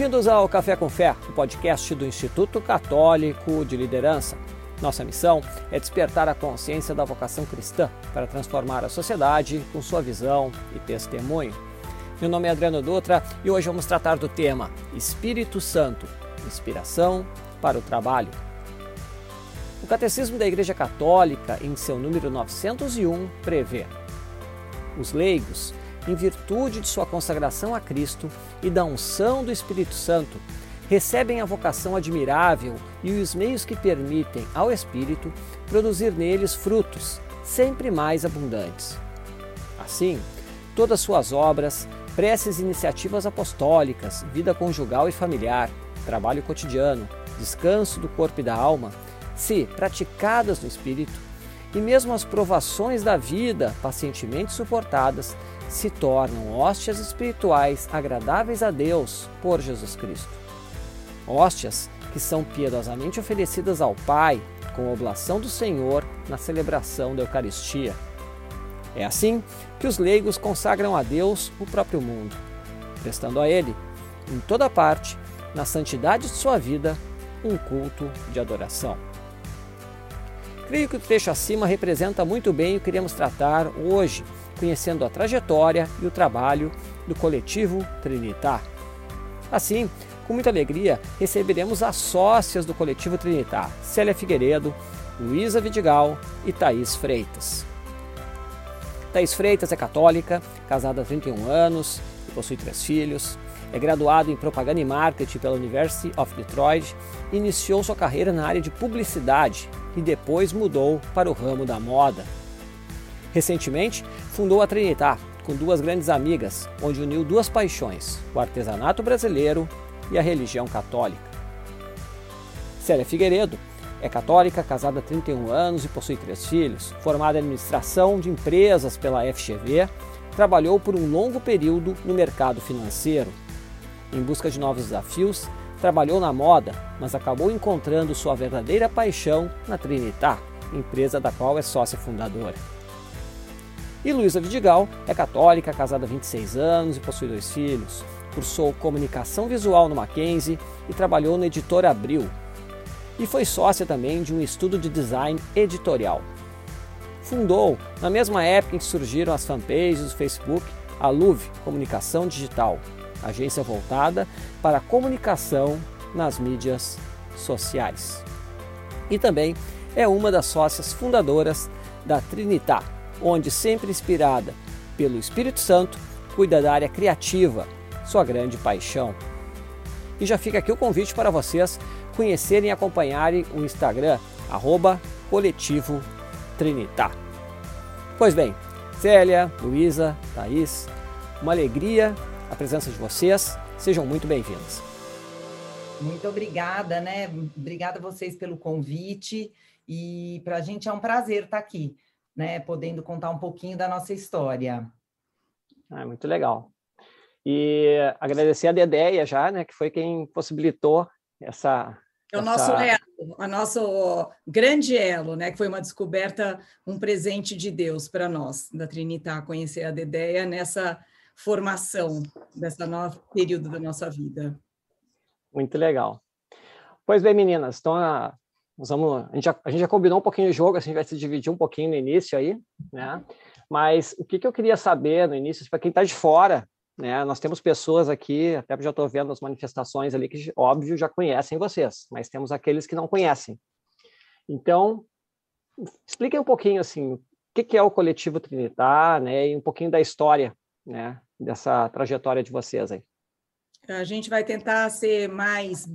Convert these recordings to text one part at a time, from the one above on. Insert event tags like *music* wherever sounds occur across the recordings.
Bem-vindos ao Café com Fé, o podcast do Instituto Católico de Liderança. Nossa missão é despertar a consciência da vocação cristã para transformar a sociedade com sua visão e testemunho. Meu nome é Adriano Dutra e hoje vamos tratar do tema Espírito Santo, inspiração para o trabalho. O Catecismo da Igreja Católica, em seu número 901, prevê: os leigos, em virtude de sua consagração a Cristo e da unção do Espírito Santo, recebem a vocação admirável e os meios que permitem ao Espírito produzir neles frutos sempre mais abundantes. Assim, todas suas obras, preces e iniciativas apostólicas, vida conjugal e familiar, trabalho cotidiano, descanso do corpo e da alma, se praticadas no Espírito, e mesmo as provações da vida pacientemente suportadas, se tornam hóstias espirituais agradáveis a Deus por Jesus Cristo hóstias que são piedosamente oferecidas ao Pai com a oblação do Senhor na celebração da Eucaristia. É assim que os leigos consagram a Deus o próprio mundo, prestando a Ele, em toda parte, na santidade de sua vida, um culto de adoração. Creio que o trecho acima representa muito bem o que queremos tratar hoje, conhecendo a trajetória e o trabalho do coletivo Trinitar. Assim, com muita alegria, receberemos as sócias do coletivo Trinitar, Célia Figueiredo, Luísa Vidigal e Thaís Freitas. Thaís Freitas é católica, casada há 31 anos e possui três filhos. É graduado em propaganda e marketing pela University of Detroit iniciou sua carreira na área de publicidade e depois mudou para o ramo da moda. Recentemente, fundou a Trinitar com duas grandes amigas, onde uniu duas paixões: o artesanato brasileiro e a religião católica. Célia Figueiredo é católica, casada há 31 anos e possui três filhos. Formada em administração de empresas pela FGV, trabalhou por um longo período no mercado financeiro. Em busca de novos desafios, trabalhou na moda, mas acabou encontrando sua verdadeira paixão na Trinitar, empresa da qual é sócia fundadora. E Luísa Vidigal é católica, casada há 26 anos e possui dois filhos cursou comunicação visual no Mackenzie e trabalhou na editora Abril. E foi sócia também de um estudo de design editorial. Fundou, na mesma época em que surgiram as fanpages do Facebook, a Luve Comunicação Digital, agência voltada para a comunicação nas mídias sociais. E também é uma das sócias fundadoras da Trinitá, onde, sempre inspirada pelo Espírito Santo, cuida da área criativa sua grande paixão. E já fica aqui o convite para vocês conhecerem e acompanharem o Instagram, arroba coletivo Trinitar. Pois bem, Célia, Luísa, Thaís, uma alegria a presença de vocês. Sejam muito bem-vindos. Muito obrigada, né? Obrigada a vocês pelo convite. E para a gente é um prazer estar aqui, né? Podendo contar um pouquinho da nossa história. É muito legal. E agradecer a Dedéia já, né, que foi quem possibilitou essa. É o nosso elo, o nosso grande elo, né, que foi uma descoberta, um presente de Deus para nós, da Trinitar, conhecer a Dedéia nessa formação, dessa novo período da nossa vida. Muito legal. Pois bem, meninas, então a, nós vamos, a, gente já, a gente já combinou um pouquinho o jogo, a gente vai se dividir um pouquinho no início aí, né? Mas o que, que eu queria saber no início, para quem está de fora, né? Nós temos pessoas aqui, até já estou vendo as manifestações ali, que, óbvio, já conhecem vocês, mas temos aqueles que não conhecem. Então, expliquem um pouquinho, assim, o que, que é o Coletivo Trinitar, né? E um pouquinho da história, né? Dessa trajetória de vocês aí. A gente vai tentar ser mais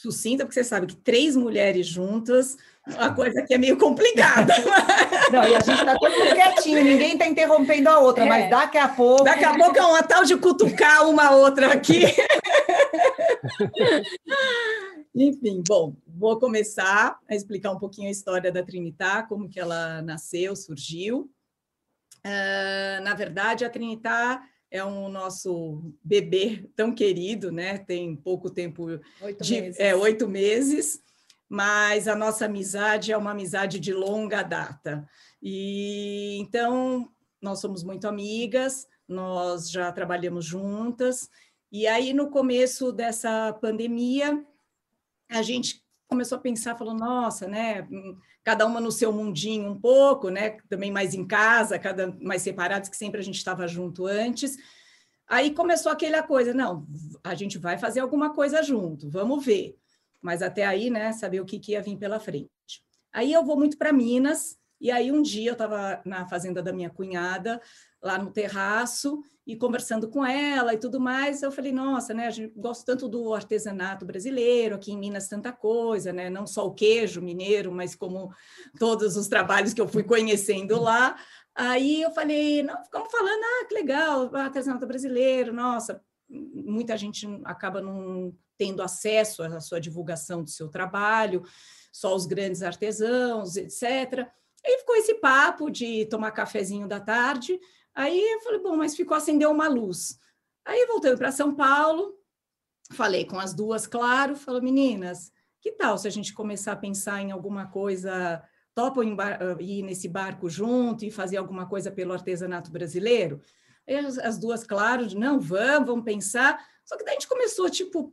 sucinta, porque você sabe que três mulheres juntas, a coisa aqui é meio complicada. *laughs* Não, e a gente está todo mundo quietinho, ninguém está interrompendo a outra, é. mas daqui a pouco. Daqui a pouco é uma tal de cutucar uma outra aqui. *laughs* Enfim, bom, vou começar a explicar um pouquinho a história da Trinitar, como que ela nasceu, surgiu. Uh, na verdade, a Trinitar é um nosso bebê tão querido, né? Tem pouco tempo oito de meses. É, oito meses mas a nossa amizade é uma amizade de longa data. E então nós somos muito amigas, nós já trabalhamos juntas E aí, no começo dessa pandemia, a gente começou a pensar, falou, nossa, né? Cada uma no seu mundinho um pouco, né? Também mais em casa, cada mais separados, que sempre a gente estava junto antes. Aí começou aquela coisa, não, a gente vai fazer alguma coisa junto, vamos ver. Mas até aí, né, saber o que, que ia vir pela frente. Aí eu vou muito para Minas, e aí um dia eu estava na fazenda da minha cunhada, lá no terraço, e conversando com ela e tudo mais, eu falei, nossa, né, a gente gosta tanto do artesanato brasileiro, aqui em Minas tanta coisa, né, não só o queijo mineiro, mas como todos os trabalhos que eu fui conhecendo lá. Aí eu falei, não, ficamos falando, ah, que legal, artesanato brasileiro, nossa, muita gente acaba não tendo acesso à sua divulgação do seu trabalho, só os grandes artesãos, etc. Aí ficou esse papo de tomar cafezinho da tarde, Aí eu falei, bom, mas ficou acendeu uma luz. Aí voltando para São Paulo, falei com as duas, claro, falou, meninas, que tal se a gente começar a pensar em alguma coisa, topam ir nesse barco junto e fazer alguma coisa pelo artesanato brasileiro? Aí as, as duas, claro, não, vamos, vamos pensar. Só que daí a gente começou, tipo,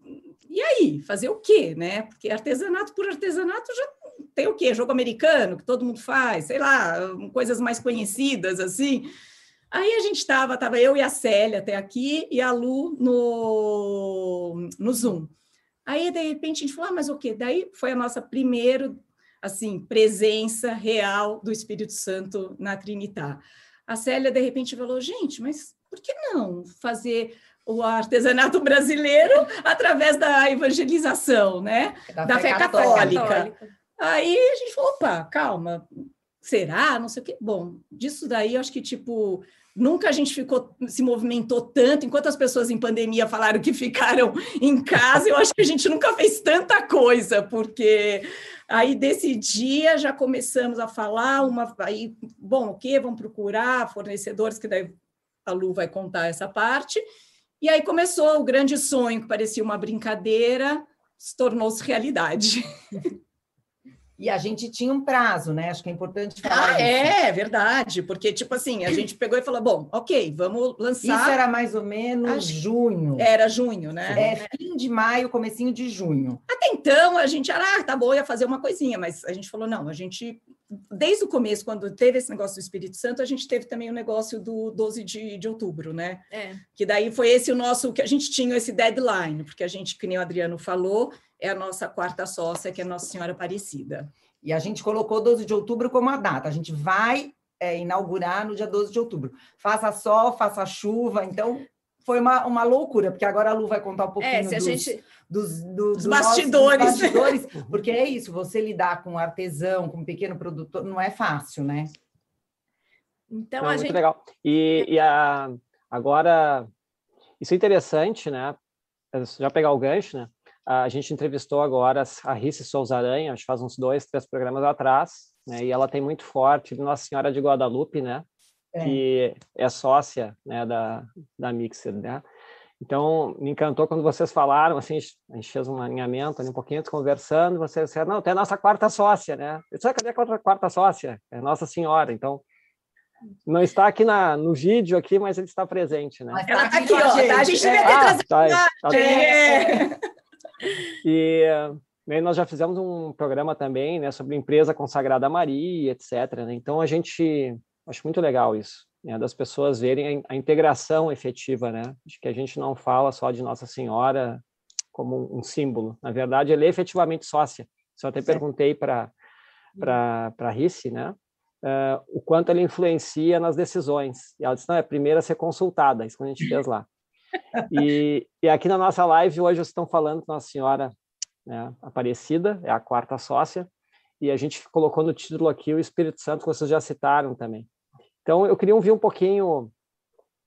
e aí? Fazer o quê, né? Porque artesanato por artesanato já tem o quê? Jogo americano, que todo mundo faz, sei lá, coisas mais conhecidas, assim. Aí a gente estava, estava eu e a Célia até aqui e a Lu no, no Zoom. Aí, de repente, a gente falou, ah, mas o quê? Daí foi a nossa primeira, assim, presença real do Espírito Santo na Trinitar. A Célia, de repente, falou, gente, mas por que não fazer o artesanato brasileiro através da evangelização, né? Da, da fé, fé católica. católica. Aí a gente falou, opa, calma, será? Não sei o quê. Bom, disso daí eu acho que, tipo, nunca a gente ficou, se movimentou tanto, enquanto as pessoas em pandemia falaram que ficaram *laughs* em casa, eu acho que a gente nunca fez tanta coisa, porque aí desse dia já começamos a falar, uma, aí, bom, o que? Vamos procurar fornecedores, que daí a Lu vai contar essa parte, e aí começou o grande sonho, que parecia uma brincadeira, se tornou-se realidade. *laughs* E a gente tinha um prazo, né? Acho que é importante falar. Ah, isso. é, verdade. Porque, tipo assim, a gente pegou e falou: bom, ok, vamos lançar. Isso era mais ou menos Acho... junho. Era junho, né? É, fim de maio, comecinho de junho. Até então, a gente era, ah, tá bom, ia fazer uma coisinha, mas a gente falou: não, a gente. Desde o começo, quando teve esse negócio do Espírito Santo, a gente teve também o negócio do 12 de, de outubro, né? É. Que daí foi esse o nosso, que a gente tinha esse deadline, porque a gente, que nem o Adriano falou, é a nossa quarta sócia, que é Nossa Senhora Aparecida. E a gente colocou 12 de outubro como a data. A gente vai é, inaugurar no dia 12 de outubro. Faça sol, faça chuva. Então, foi uma, uma loucura, porque agora a Lu vai contar um pouquinho é, dos, gente... dos, do, dos, bastidores. Nossos, dos bastidores. *laughs* Porque é isso, você lidar com artesão, com pequeno produtor, não é fácil, né? Então, não, a muito gente... legal. E, e a, agora, isso é interessante, né? Já pegar o gancho, né? A gente entrevistou agora a Rice Souza Aranha, acho que faz uns dois, três programas atrás, né? E ela tem muito forte Nossa Senhora de Guadalupe, né? É. Que é sócia, né, da, da Mixer, né? Então, me encantou quando vocês falaram, assim, a gente fez um alinhamento ali um pouquinho, conversando, vocês disseram, não, tem a nossa quarta sócia, né? Eu disse, ah, cadê a quarta sócia? É Nossa Senhora, então... Não está aqui na, no vídeo aqui, mas ele está presente, né? Ela está aqui, ó. Tá? A gente devia ter ah, Tá, tá, é. E né, nós já fizemos um programa também né, sobre empresa consagrada a Maria, etc. Né? Então a gente acho muito legal isso, né, das pessoas verem a, a, integração efetiva, né, de que a gente não fala só de Nossa Senhora como um, um símbolo. Na verdade, ela é efetivamente sócia. Só até perguntei para para para Risse, né, uh, o quanto ela influencia nas decisões. E ela disse não é a primeira a ser consultada. Isso que a gente fez lá. E, e aqui na nossa live hoje vocês estão falando com Nossa Senhora né, Aparecida, é a quarta sócia, e a gente colocou no título aqui o Espírito Santo, que vocês já citaram também. Então, eu queria ouvir um pouquinho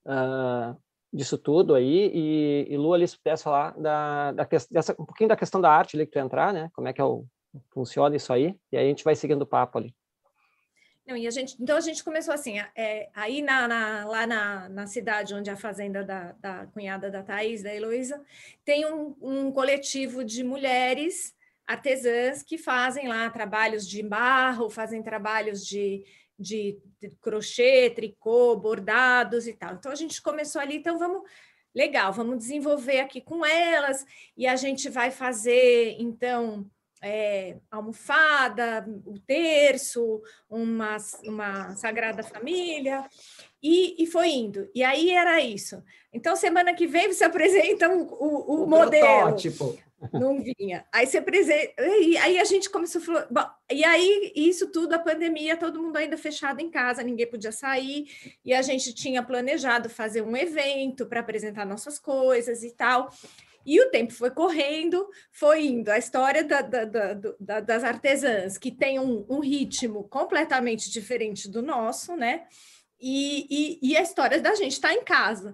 uh, disso tudo aí, e, e Lu, ali, se pudesse falar da, da, dessa, um pouquinho da questão da arte ali que tu entrar, né? Como é que é o, funciona isso aí, e aí a gente vai seguindo o papo ali. Não, e a gente, então a gente começou assim, é, aí na, na, lá na, na cidade onde a fazenda da, da cunhada da Thais, da Heloísa, tem um, um coletivo de mulheres artesãs que fazem lá trabalhos de barro, fazem trabalhos de, de crochê, tricô, bordados e tal. Então a gente começou ali, então vamos legal, vamos desenvolver aqui com elas e a gente vai fazer, então, é, almofada, o terço, uma, uma Sagrada Família, e, e foi indo. E aí era isso. Então, semana que vem você *laughs* apresenta o, o, o, modelo. Protótipo. Não vinha. Aí você apresenta. Aí a gente começou a falar. Bom, e aí, isso tudo, a pandemia, todo mundo ainda fechado em casa, ninguém podia sair, e a gente tinha planejado fazer um evento para apresentar nossas coisas e tal. E o tempo foi correndo, foi indo. A história da, da, da, das artesãs, que tem um, um, ritmo completamente diferente do nosso, né? E, e, e a história da gente está em casa.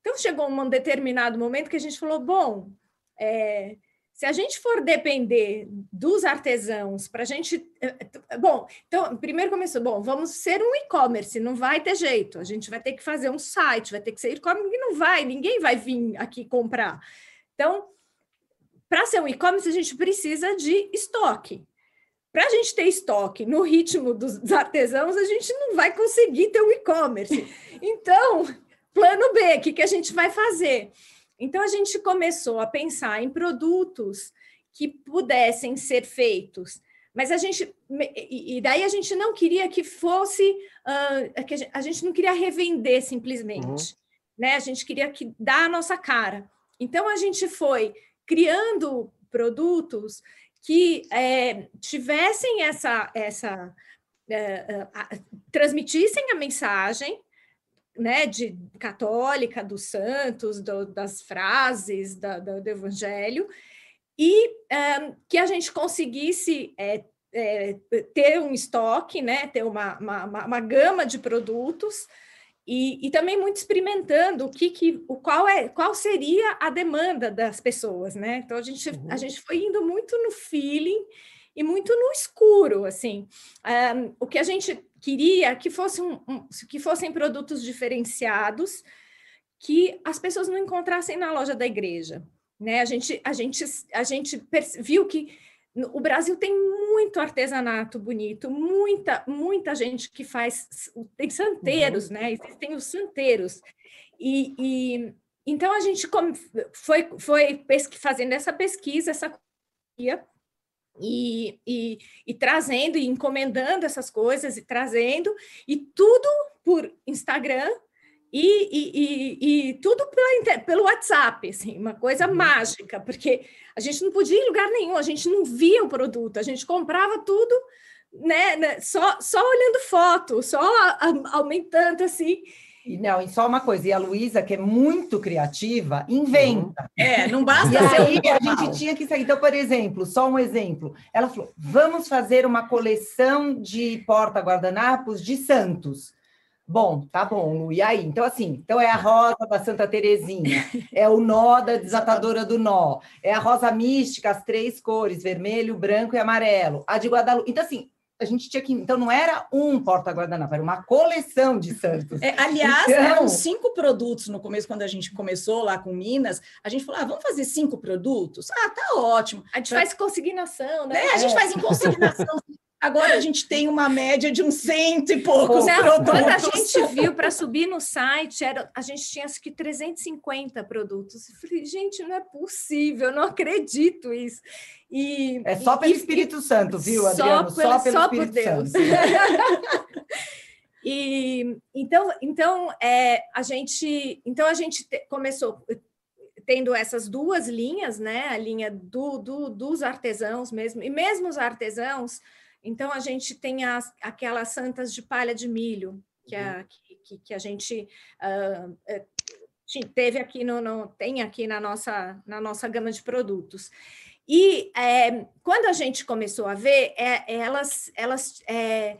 Então, chegou um determinado momento que a gente falou: bom, é, se a gente for depender dos artesãos para a gente. É, bom, então, primeiro começou, bom, vamos ser um e-commerce, não vai ter jeito, a gente vai ter que fazer um site, vai ter que ser e-commerce, não vai, ninguém vai vir aqui comprar. Então, para ser um e-commerce, a gente precisa de estoque. Para a gente ter estoque no ritmo dos artesãos, a gente não vai conseguir ter um e-commerce. *laughs* Então, plano B, o que, que a gente vai fazer? Então, a gente começou a pensar em produtos que pudessem ser feitos mas a gente e daí a gente não queria que fosse uh, que a gente não queria revender simplesmente uhum. né a gente queria que dar a nossa cara então, a gente foi criando produtos que é, tivessem essa, essa é, a, transmitissem a mensagem né, de católica dos santos, do, das frases da, do, do, Evangelho, e é, que a gente conseguisse é, é, ter um estoque, né, ter uma, uma, uma, gama de produtos e, e, também muito experimentando o que, que o qual é qual seria a demanda das pessoas, né? Então a gente uhum. a gente foi indo muito no feeling e muito no escuro, assim. Um, o que a gente queria que fosse um, um, que fossem produtos diferenciados que as pessoas não encontrassem na loja da igreja, né? A gente a gente a gente viu que o Brasil tem muito artesanato bonito, muita, muita gente que faz, tem santeiros, uhum. né? Existem os santeiros. E, e, então a gente foi, foi fazendo essa pesquisa, essa e, e, e trazendo e encomendando essas coisas e trazendo, e tudo por Instagram, e, e, e, e, tudo pela, pelo WhatsApp, assim, uma coisa uhum. mágica, porque a gente não podia ir em lugar nenhum, a gente não via o produto, a gente comprava tudo, né, né só, só olhando foto, só aumentando assim. E não, e só uma coisa, e a Luísa, que é muito criativa, inventa. Uhum. É, não *laughs* basta e ser aí, a gente tinha que sair. Então, por exemplo, só um exemplo. Ela falou: vamos fazer uma coleção de porta-guardanapos de Santos. Bom, tá bom, Lu. E aí? Então, assim, então é a rosa da Santa Terezinha, é o nó da desatadora do nó, é a rosa mística, as três cores, vermelho, branco e amarelo, a de Guadalupe. Então, assim, a gente tinha que. Então, não era um porta-guardanapo, era uma coleção de santos. É, aliás, então... eram cinco produtos no começo, quando a gente começou lá com Minas. A gente falou: ah, vamos fazer cinco produtos? Ah, tá ótimo. A gente pra... faz consignação, né? É, a gente é. faz em consignação. Agora a gente tem uma média de uns cento e poucos Não, produtos. Quando a gente viu para subir no site, era, a gente tinha acho que 350 produtos. Eu falei, gente, não é possível, não acredito isso. E, é só pelo e, Espírito e, Santo, viu, Adriano? Só, pelo, só pelo só Espírito por Deus. Santo. *laughs* e então, então é, a gente, então a gente te, começou tendo essas duas linhas, né? A linha do, do, dos artesãos mesmo, e mesmo os artesãos então, a gente tem as, aquelas santas de palha de milho, que, a, uhum. que, que, a gente uh, teve aqui no, no, tem aqui na nossa, na nossa gama de produtos. E é, quando a gente começou a ver, é, elas, elas, é,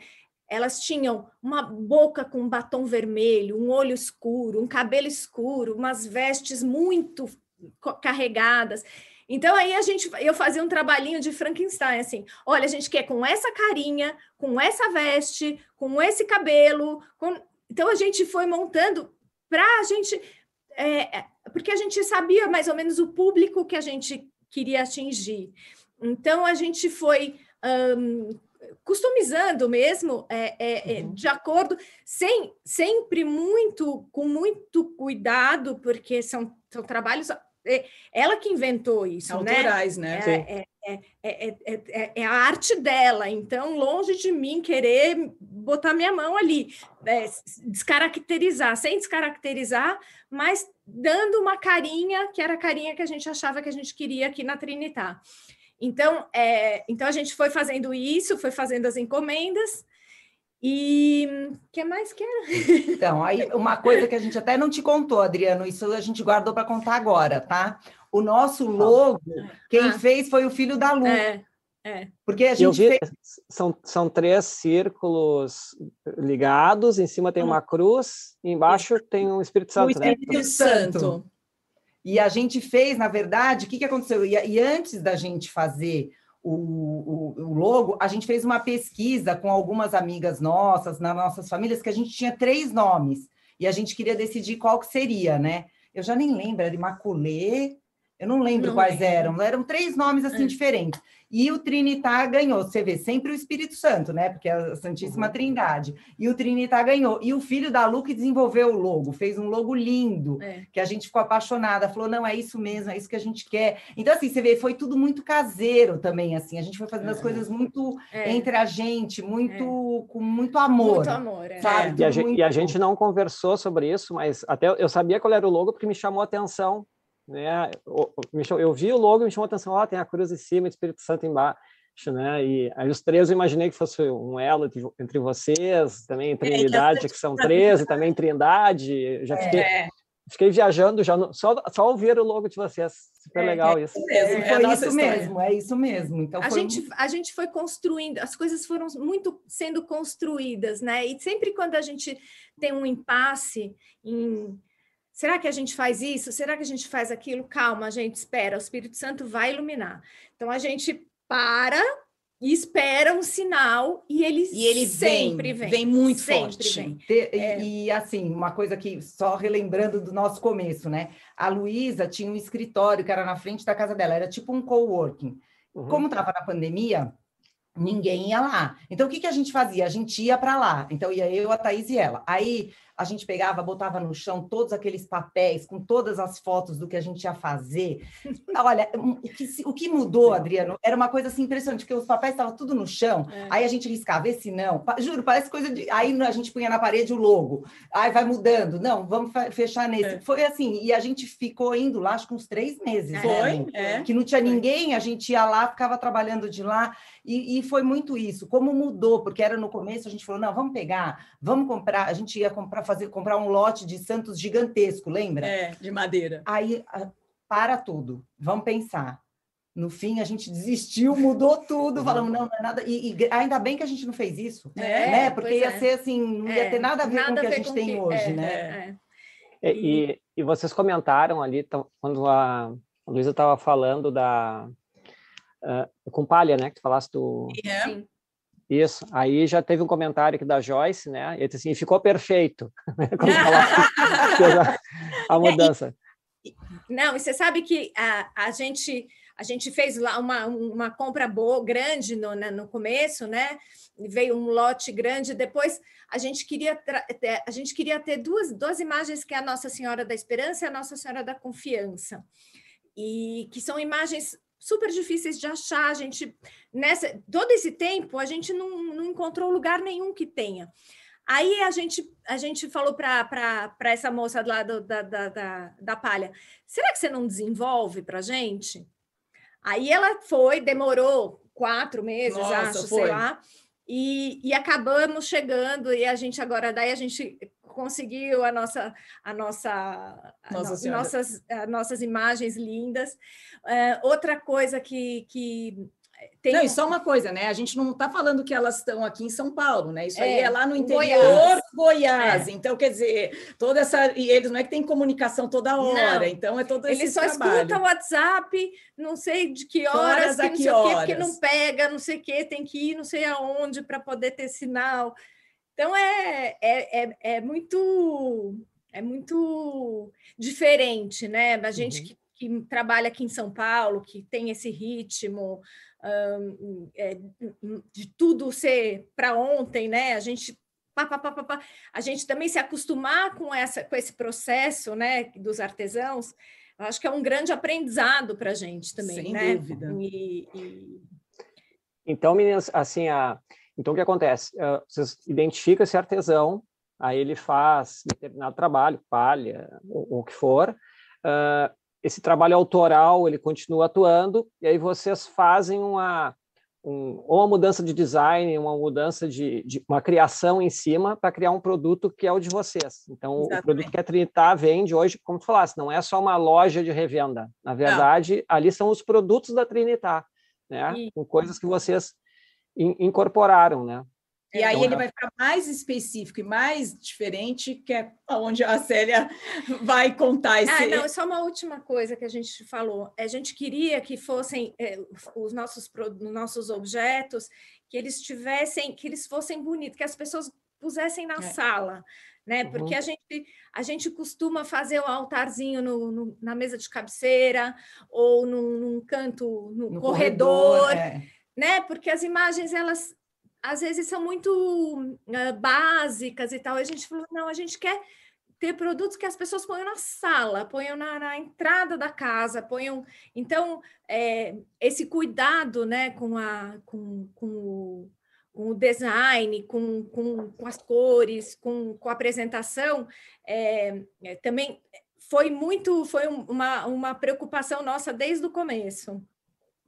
elas tinham uma boca com um batom vermelho, um olho escuro, um cabelo escuro, umas vestes muito carregadas. Então aí a gente, eu fazia um trabalhinho de Frankenstein, assim, olha, a gente quer com essa carinha, com essa veste, com esse cabelo, com... então a gente foi montando para a gente, é, é, porque a gente sabia mais ou menos o público que a gente queria atingir. Então a gente foi um, customizando mesmo, é, é, é, uhum. de acordo, sem, sempre muito, com muito cuidado, porque são, são trabalhos. É, ela que inventou isso, Autorais, né? né? É, é, a arte dela, então, longe de mim querer botar minha mão ali, descaracterizar, sem descaracterizar, mas dando uma carinha, que era a carinha que a gente achava que a gente queria aqui na Trinitar. Então, é, então a gente foi fazendo isso, foi fazendo as encomendas. E o que mais que era? Então, aí uma coisa que a gente até não te contou, Adriano, isso a gente guardou para contar agora, tá? O nosso logo, quem ah. fez foi o filho da Lu. É. É. Porque a gente vi, fez... são, são três círculos ligados, em cima tem uma cruz, embaixo tem um Espírito Santo. O né? Espírito né? Santo. E a gente fez, na verdade, o que, que aconteceu? E, e antes da gente fazer o, o, o, logo, a gente fez uma pesquisa com algumas amigas nossas, nas nossas famílias, que a gente tinha três nomes. E a gente queria decidir qual que seria, né? Eu já nem lembro, era Imaculê, eu não lembro não quais lembro. eram, eram três nomes assim é. diferentes. E o Trinitar ganhou, você vê, sempre o Espírito Santo, né? Porque é a Santíssima uhum. Trindade. E o Trinitar ganhou. E o filho da Lu que desenvolveu o logo, fez um logo lindo, é. que a gente ficou apaixonada, falou: não, é isso mesmo, é isso que a gente quer. Então, assim, você vê, foi tudo muito caseiro também, assim. A gente foi fazendo é. as coisas muito é. entre a gente, muito com muito amor. Muito amor, é. sabe? E a, gente, e, a gente, não conversou sobre isso, mas até eu sabia qual era o logo porque me chamou a atenção né? Eu vi o logo e me chamou a atenção, ó, tem a cruz em cima e o Espírito Santo embaixo, né? E aí os três eu imaginei que fosse um elo entre vocês, também Trindade, que são três, e também Trindade. Já fiquei, é. fiquei viajando, já no, só, só ouvir o logo de vocês. Super é, legal é isso. Mesmo, foi isso história. mesmo, é isso mesmo. Então, a, gente, a gente foi construindo, as coisas foram muito sendo construídas, né? E sempre quando a gente tem um impasse em Será que a gente faz isso? Será que a gente faz aquilo? Calma, gente, espera, o Espírito Santo vai iluminar. Então a gente para e espera um sinal e ele, e ele sempre vem, vem, vem muito forte. Vem. É. E assim, uma coisa que só relembrando do nosso começo, né? A Luísa tinha um escritório que era na frente da casa dela, era tipo um coworking. Uhum. Como estava na pandemia, ninguém ia lá. Então o que, que a gente fazia? A gente ia para lá. Então ia eu, a Thaís e ela. Aí a gente pegava, botava no chão todos aqueles papéis com todas as fotos do que a gente ia fazer. *laughs* Olha, o que, o que mudou, Adriano, era uma coisa assim impressionante, porque os papéis estavam tudo no chão, é. aí a gente riscava, esse não, juro, parece coisa de. Aí a gente punha na parede o logo, aí vai mudando, não, vamos fechar nesse. É. Foi assim, e a gente ficou indo lá, acho que uns três meses. É. Foi, é. Que não tinha ninguém, a gente ia lá, ficava trabalhando de lá, e, e foi muito isso. Como mudou, porque era no começo, a gente falou, não, vamos pegar, vamos comprar, a gente ia comprar fazer comprar um lote de Santos gigantesco, lembra? É, de madeira. Aí para tudo, vamos pensar. No fim, a gente desistiu, mudou tudo, uhum. falamos, não, não é nada. E, e, ainda bem que a gente não fez isso, é, né? Porque ia é. ser assim, não ia é, ter nada a ver com o que a gente tem que, hoje, é, né? É, e, e vocês comentaram ali, quando a Luísa estava falando da. Uh, com palha, né? Que tu falaste do. Sim. Isso. Aí já teve um comentário aqui da Joyce, né? Ele disse assim, ficou perfeito. *laughs* *laughs* a, mudança. Não, e você sabe que a, a gente a gente fez lá uma, uma compra boa, grande no, né, no começo, né? Veio um lote grande. Depois a gente queria a gente queria ter duas, duas imagens que é a Nossa Senhora da Esperança e a Nossa Senhora da Confiança. E que são imagens super difíceis de achar. A gente, nessa, todo esse tempo, a gente não, não encontrou lugar nenhum que tenha. Aí a gente, a gente falou para essa moça lá do, da, da, da, da palha: será que você não desenvolve para gente? Aí ela foi, demorou quatro meses, Nossa, acho, foi. sei lá. E, e acabamos chegando, e a gente agora, daí a gente conseguiu a nossa, a nossa, nossa a nossas, a nossas imagens lindas. Uh, outra coisa que, que tem não, e só uma coisa, né? A gente não está falando que elas estão aqui em São Paulo, né? Isso é, aí é lá no interior Goiás. Goiás. É. Então, quer dizer, toda essa. E eles não é que tem comunicação toda hora, não. então é todo esse Eles só trabalho. escutam o WhatsApp, não sei de que horas, que, não sei horas. o quê, porque não pega, não sei o quê, tem que ir não sei aonde para poder ter sinal. Então é, é, é, é, muito é muito diferente, né? A gente uhum. que, que, trabalha aqui em São Paulo, que tem esse ritmo de tudo ser para ontem, né? A gente pá, pá, pá, pá, a gente também se acostumar com essa com esse processo, né, dos artesãos, acho que é um grande aprendizado para a gente também, Sem né? dúvida. E, e... Então, meninas, assim, a... então o que acontece? Uh, vocês identificam esse artesão, aí ele faz determinado trabalho, palha, ou o que for, uh, esse trabalho autoral ele continua atuando, e aí vocês fazem uma, um, ou uma mudança de design, uma mudança de, de uma criação em cima para criar um produto que é o de vocês. Então, Exatamente. o produto que a Trinitar vende hoje, como tu falaste, não é só uma loja de revenda. Na verdade, não. ali são os produtos da Trinitar, né? E... Com coisas que vocês in, incorporaram, né? E aí ele vai ficar mais específico e mais diferente, que é onde a Célia *laughs* vai contar esse... Ah, não, só uma última coisa que a gente falou. A gente queria que fossem é, os nossos, nossos objetos, que eles tivessem, que eles fossem bonitos, que as pessoas pusessem na é. sala, né? Uhum. Porque a gente, a gente costuma fazer o altarzinho no, no, na mesa de cabeceira ou num, num canto no, no corredor, corredor é. né? Porque as imagens elas às vezes são muito uh, básicas e tal. A gente falou, não, a gente quer ter produtos que as pessoas ponham na sala, ponham na, na entrada da casa, ponham. Então, é, esse cuidado né, com, a, com, com, o, com o design, com, com, com as cores, com, com a apresentação, é, é, também foi muito, foi uma, uma preocupação nossa desde o começo.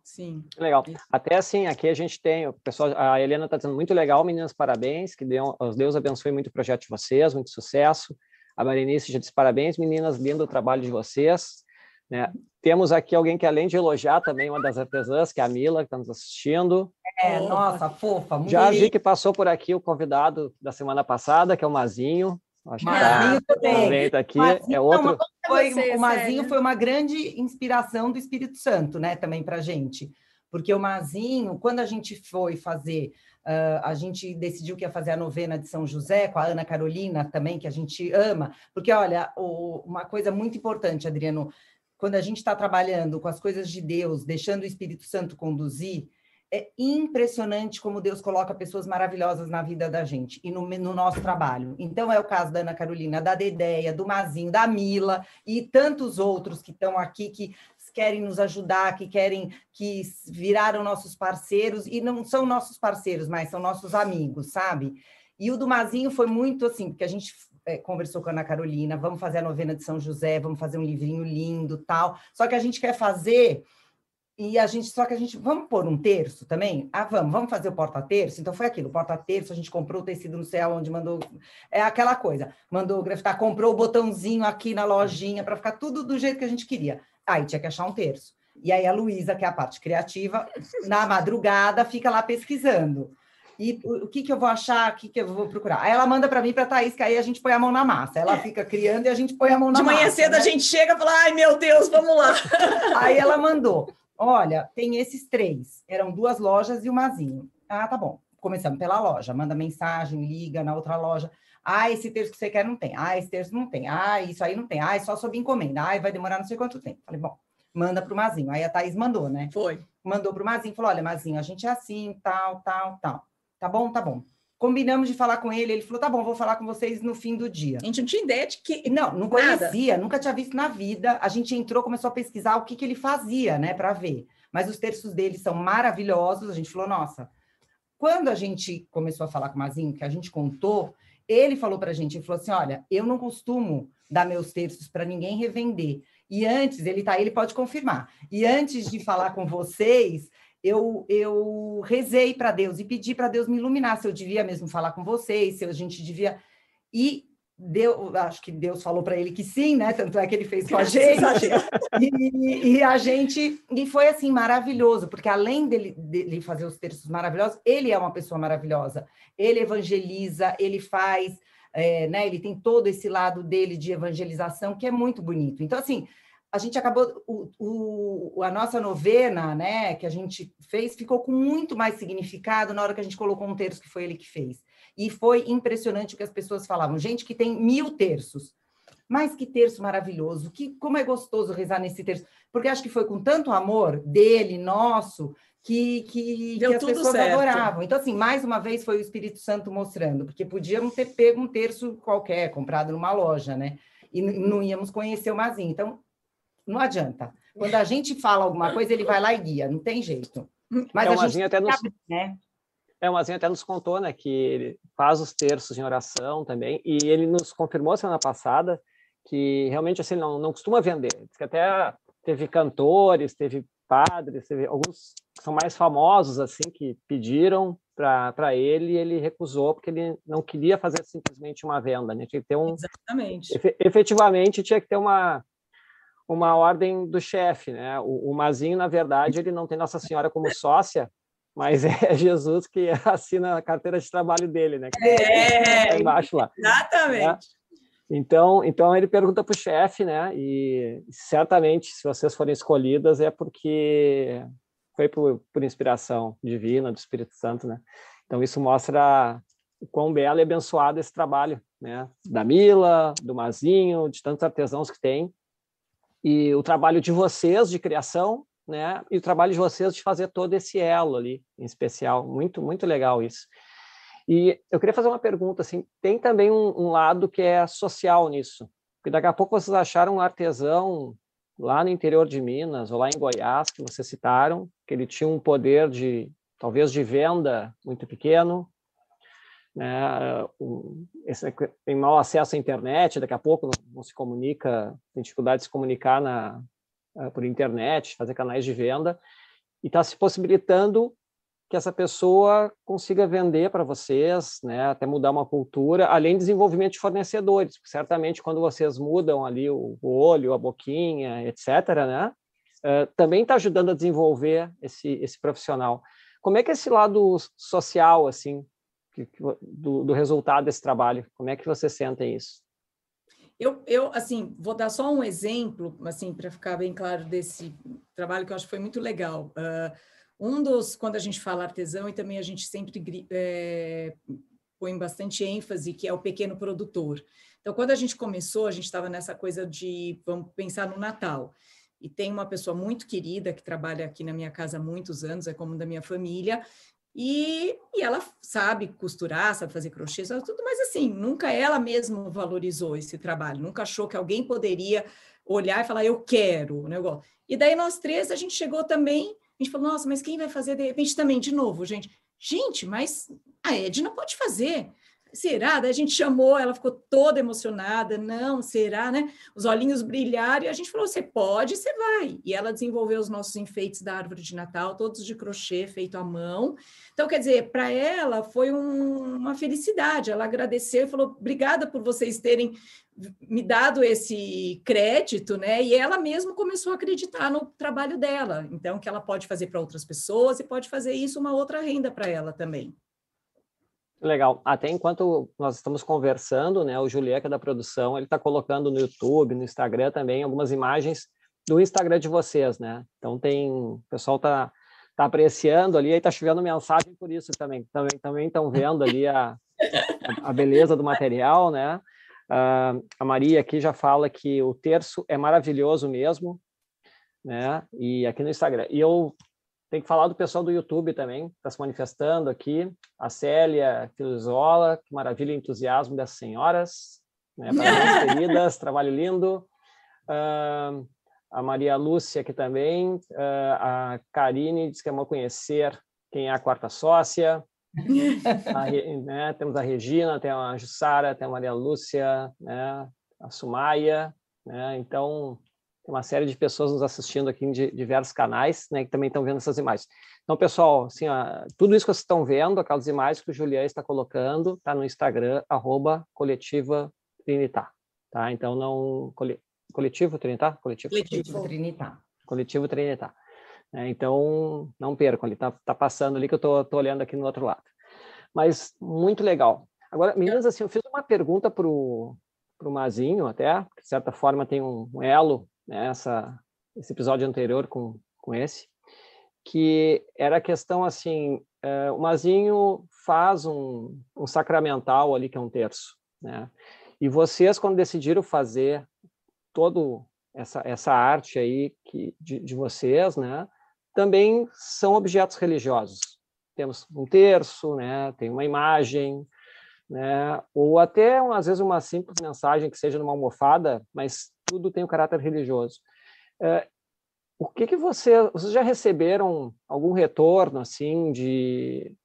Sim. Legal. Até assim, aqui a gente tem, o pessoal, a Helena está dizendo muito legal, meninas, parabéns, que Deus, Deus abençoe muito o projeto de vocês, muito sucesso. A Marinice já disse parabéns, meninas, lindo o trabalho de vocês. Né? Temos aqui alguém que, além de elogiar, também uma das artesãs, que é a Mila, que está nos assistindo. É, nossa, fofa. Já vi que passou por aqui o convidado da semana passada, que é o Mazinho. Acho Mazinho que tá, também. Tá aqui, Mazinho, é outro. Foi, você, o Mazinho foi uma grande inspiração do Espírito Santo, né, também para gente. Porque o Mazinho, quando a gente foi fazer, uh, a gente decidiu que ia fazer a novena de São José com a Ana Carolina também, que a gente ama. Porque, olha, o, uma coisa muito importante, Adriano, quando a gente está trabalhando com as coisas de Deus, deixando o Espírito Santo conduzir, é impressionante como Deus coloca pessoas maravilhosas na vida da gente e no, no, nosso trabalho. Então, é o caso da Ana Carolina, da Dedéia, do Mazinho, da Mila e tantos outros que estão aqui que querem nos ajudar, que querem, que viraram nossos parceiros e não são nossos parceiros, mas são nossos amigos, sabe? E o do Mazinho foi muito assim, porque a gente é, conversou com a Ana Carolina, vamos fazer a novena de São José, vamos fazer um livrinho lindo, tal. Só que a gente quer fazer e a gente, só que a gente, vamos pôr um terço também? Ah, vamos, vamos fazer o porta-terço? Então foi aquilo, porta-terço, a gente comprou o tecido no céu, onde mandou, é aquela coisa, mandou grafitar, comprou o botãozinho aqui na lojinha para ficar tudo do jeito que a gente queria. Aí tinha que achar um terço. E aí a Luísa, que é a parte criativa, na madrugada fica lá pesquisando. E o, que, que eu vou achar, o que, que eu vou procurar? Aí ela manda para mim, para a Thaís, que aí a gente põe a mão na massa. Ela fica criando e a gente põe a mão na massa. De manhã massa, cedo né? a gente chega e fala, ai meu Deus, vamos lá. aí ela mandou. Olha, tem esses três. Eram duas lojas e o Mazinho. Ah, tá bom. Começamos pela loja. Manda mensagem, liga na outra loja. Ah, esse terço que você quer não tem. Ah, esse terço não tem. Ah, isso aí não tem. Ah, é só sob encomenda. Ah, vai demorar não sei quanto tempo. Falei, bom, manda para o Mazinho. Aí a Thaís mandou, né? Foi. Mandou para o Mazinho. Falou, olha, Mazinho, a gente é assim, tal, tal, tal. Tá bom? Tá bom. Combinamos de falar com ele, ele falou: tá bom, vou falar com vocês no fim do dia. A gente não tinha ideia de que. Não, não conhecia, nunca tinha visto na vida. A gente entrou, começou a pesquisar o que, que ele fazia, né, para ver mas os terços dele são maravilhosos. A gente falou, nossa, quando a gente começou a falar com o Mazinho, que a gente contou, ele falou para a gente, ele falou assim, olha, eu não costumo dar meus terços para ninguém revender. E antes, ele tá, ele pode confirmar. E antes de falar com vocês, eu, eu rezei para Deus e pedi para Deus me iluminar se eu devia mesmo falar com vocês, se a gente devia. E Deus, acho que Deus falou para ele que sim, né? Tanto é que ele fez com a *laughs* gente. e, e, a gente e foi assim maravilhoso, porque além dele, dele fazer os textos maravilhosos, ele é uma pessoa maravilhosa. Ele evangeliza, ele faz, é, né? Ele tem todo esse lado dele de evangelização que é muito bonito. Então assim, a gente acabou o, o, a nossa novena, né? Que a gente fez ficou com muito mais significado na hora que a gente colocou um terço que foi ele que fez. E foi impressionante o que as pessoas falavam. Gente que tem mil terços. Mas que terço maravilhoso, que como é gostoso rezar nesse terço. Porque acho que foi com tanto amor dele, nosso, que, que, que as pessoas certo. adoravam. Então, assim, mais uma vez foi o Espírito Santo mostrando, porque podíamos ter pego um terço qualquer, comprado numa loja, né? E não íamos conhecer o Mazinho. Então, não adianta. Quando a gente fala alguma coisa, ele vai lá e guia, não tem jeito. Mas é, a gente até nos... né? É, o Mazinho até nos contou, né, que ele faz os terços em oração também, e ele nos confirmou semana passada que realmente assim não, não costuma vender. Diz que até teve cantores, teve padres, teve alguns que são mais famosos assim que pediram para ele e ele recusou porque ele não queria fazer simplesmente uma venda, né? Tinha que ter um Exatamente. efetivamente tinha que ter uma uma ordem do chefe, né? O, o Mazinho, na verdade, ele não tem Nossa Senhora como sócia, mas *laughs* é Jesus que assina a carteira de trabalho dele, né? É, tá embaixo lá. Exatamente. Né? Então, então ele pergunta para o chefe, né? E certamente, se vocês forem escolhidas, é porque foi por, por inspiração divina do Espírito Santo, né? Então isso mostra o quão belo e abençoado esse trabalho, né? Da Mila, do Mazinho, de tantos artesãos que tem e o trabalho de vocês de criação, né? E o trabalho de vocês de fazer todo esse elo ali, em especial, muito muito legal isso. E eu queria fazer uma pergunta assim, tem também um, um lado que é social nisso, porque daqui a pouco vocês acharam um artesão lá no interior de Minas ou lá em Goiás que vocês citaram, que ele tinha um poder de talvez de venda muito pequeno, né? Esse, tem mau acesso à internet, daqui a pouco não, não se comunica, tem dificuldade de se comunicar na, eh, por internet, fazer canais de venda, e está se possibilitando que essa pessoa consiga vender para vocês, né, até mudar uma cultura, além do desenvolvimento de fornecedores, porque certamente quando vocês mudam ali o, olho, a boquinha, etc., né, uh, também está ajudando a desenvolver esse, esse profissional. Como é que é esse lado social, assim, do, do, resultado desse trabalho? Como é que você sente isso? Eu, eu, assim, vou dar só um exemplo, assim, para ficar bem claro desse trabalho que eu acho que foi muito legal. Uh, um dos, quando a gente fala artesão, e também a gente sempre é, põe bastante ênfase, que é o pequeno produtor. Então, quando a gente começou, a gente estava nessa coisa de, vamos pensar no Natal. E tem uma pessoa muito querida que trabalha aqui na minha casa há muitos anos, é como da minha família, e, e, ela sabe costurar, sabe fazer crochê, sabe tudo, mas assim, nunca ela mesma valorizou esse trabalho, nunca achou que alguém poderia olhar e falar, eu quero o negócio. E daí nós três, a gente chegou também, a gente falou, nossa, mas quem vai fazer de repente também, de novo, gente? Gente, mas a Edna pode fazer será? Daí a gente chamou, ela ficou toda emocionada, não, será, né? Os olhinhos brilharam e a gente falou: você pode, você vai. E ela desenvolveu os nossos enfeites da árvore de Natal, todos de crochê, feito à mão. Então, quer dizer, para ela foi um, uma felicidade. Ela agradeceu e falou: obrigada por vocês terem me dado esse crédito, né? E ela mesma começou a acreditar no trabalho dela. Então, que ela pode fazer para outras pessoas e pode fazer isso uma outra renda para ela também. Legal. Até enquanto nós estamos conversando, né, o Julieca da produção, ele está colocando no YouTube, no Instagram também, algumas imagens do Instagram de vocês, né? Então tem, o pessoal tá, tá apreciando ali, aí tá chovendo mensagem por isso também. Também também estão vendo ali a, a beleza do material, né? Uh, a Maria aqui já fala que o terço é maravilhoso mesmo, né? E aqui no Instagram. E eu tem que falar do pessoal do YouTube também, que está se manifestando aqui. A Célia Filizola, que maravilha e entusiasmo dessas senhoras. Né? *laughs* Parabéns, queridas, trabalho lindo. Uh, a Maria Lúcia aqui também. Uh, a Karine diz que é bom conhecer quem é a quarta sócia. *laughs* a, né? Temos a Regina, tem a Jussara, tem a Maria Lúcia, né? a Sumaia. Né? Então, tem uma série de pessoas nos assistindo aqui em diversos canais, né, que também estão vendo essas imagens. Então, pessoal, assim, ó, tudo isso que vocês estão vendo, aquelas imagens que o Julián está colocando, está no Instagram, arroba coletiva Trinitar, tá? Então, não... Cole, coletivo Trinitar? Coletivo, coletivo Trinitar. Coletivo Trinitar. É, então, não percam, ele está tá passando ali que eu estou olhando aqui no outro lado. Mas, muito legal. Agora, meninas, assim, eu fiz uma pergunta para o Mazinho até, que de certa forma tem um, um elo né, essa, esse episódio anterior com, com esse, que era a questão assim, é, o Mazinho faz um, um sacramental ali, que é um terço, né? E vocês, quando decidiram fazer todo essa, essa arte aí que, de, de vocês, né? também são objetos religiosos. Temos um terço, né? tem uma imagem, né? ou até, às vezes, uma simples mensagem que seja numa almofada, mas tudo tem o um caráter religioso. É, o que que você, vocês já receberam algum retorno assim de,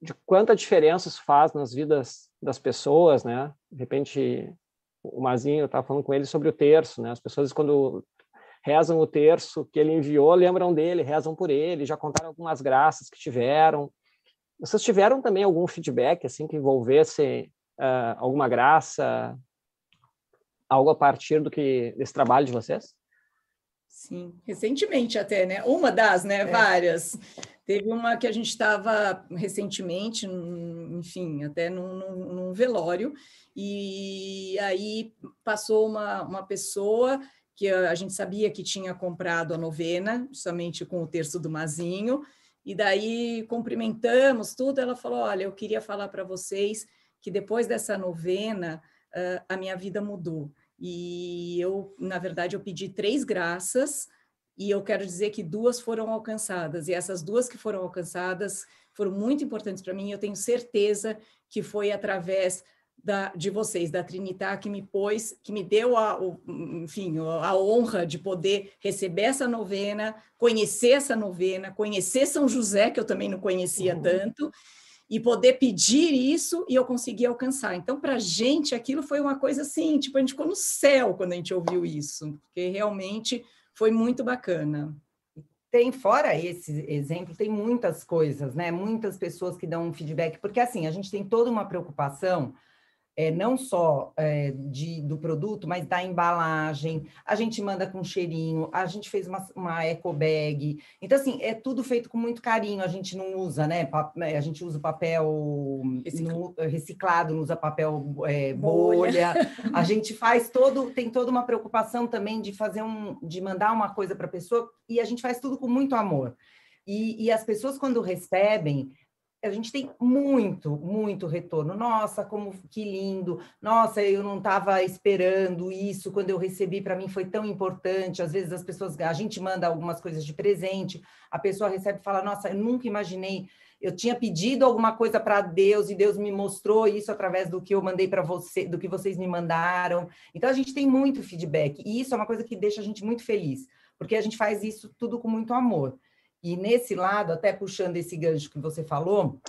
de quanta diferença isso faz nas vidas das pessoas, né? De repente, o Mazinho estava falando com ele sobre o terço, né? As pessoas quando rezam o terço que ele enviou, lembram dele, rezam por ele, já contaram algumas graças que tiveram. Vocês tiveram também algum feedback assim que envolvesse uh, alguma graça, algo a partir do que desse trabalho de vocês? Sim, recentemente até, né? Uma das, né? É. Várias. Teve uma que a gente estava recentemente, enfim, até num, num, num, velório, e aí passou uma, uma pessoa que a gente sabia que tinha comprado a novena, justamente com o terço do Mazinho, e daí cumprimentamos tudo. Ela falou: Olha, eu queria falar para vocês que depois dessa novena, a minha vida mudou. E eu, na verdade, eu pedi três graças e eu quero dizer que duas foram alcançadas. E essas duas que foram alcançadas foram muito importantes para mim. Eu tenho certeza que foi através da, de vocês, da Trinitar, que me pôs, que me deu a, o, enfim, a honra de poder receber essa novena, conhecer essa novena, conhecer São José, que eu também não conhecia uhum. tanto, e poder pedir isso e eu consegui alcançar. Então, para a gente, aquilo foi uma coisa assim, tipo, a gente ficou no céu quando a gente ouviu isso, porque realmente foi muito bacana. Tem, fora esse exemplo, tem muitas coisas, né? Muitas pessoas que dão um feedback, porque assim, a gente tem toda uma preocupação é, não só é, de, do produto, mas da embalagem. A gente manda com cheirinho, a gente fez uma, uma eco bag. Então, assim, é tudo feito com muito carinho. A gente não usa, né? É, a gente usa papel reciclado, no, reciclado não usa papel é, bolha. bolha. a gente faz todo, tem toda uma preocupação também de fazer um, de mandar uma coisa para a pessoa, e a gente faz tudo com muito amor. E, e as pessoas, quando recebem, a gente tem muito, muito retorno. Nossa, como que lindo! Nossa, eu não estava esperando isso. Quando eu recebi, para mim foi tão importante. Às vezes as pessoas, a gente manda algumas coisas de presente, a pessoa recebe e fala: Nossa, eu nunca imaginei. Eu tinha pedido alguma coisa para Deus e Deus me mostrou isso através do que eu mandei para você, do que vocês me mandaram. Então a gente tem muito feedback e isso é uma coisa que deixa a gente muito feliz, porque a gente faz isso tudo com muito amor. E nesse lado, até puxando esse gancho que você falou,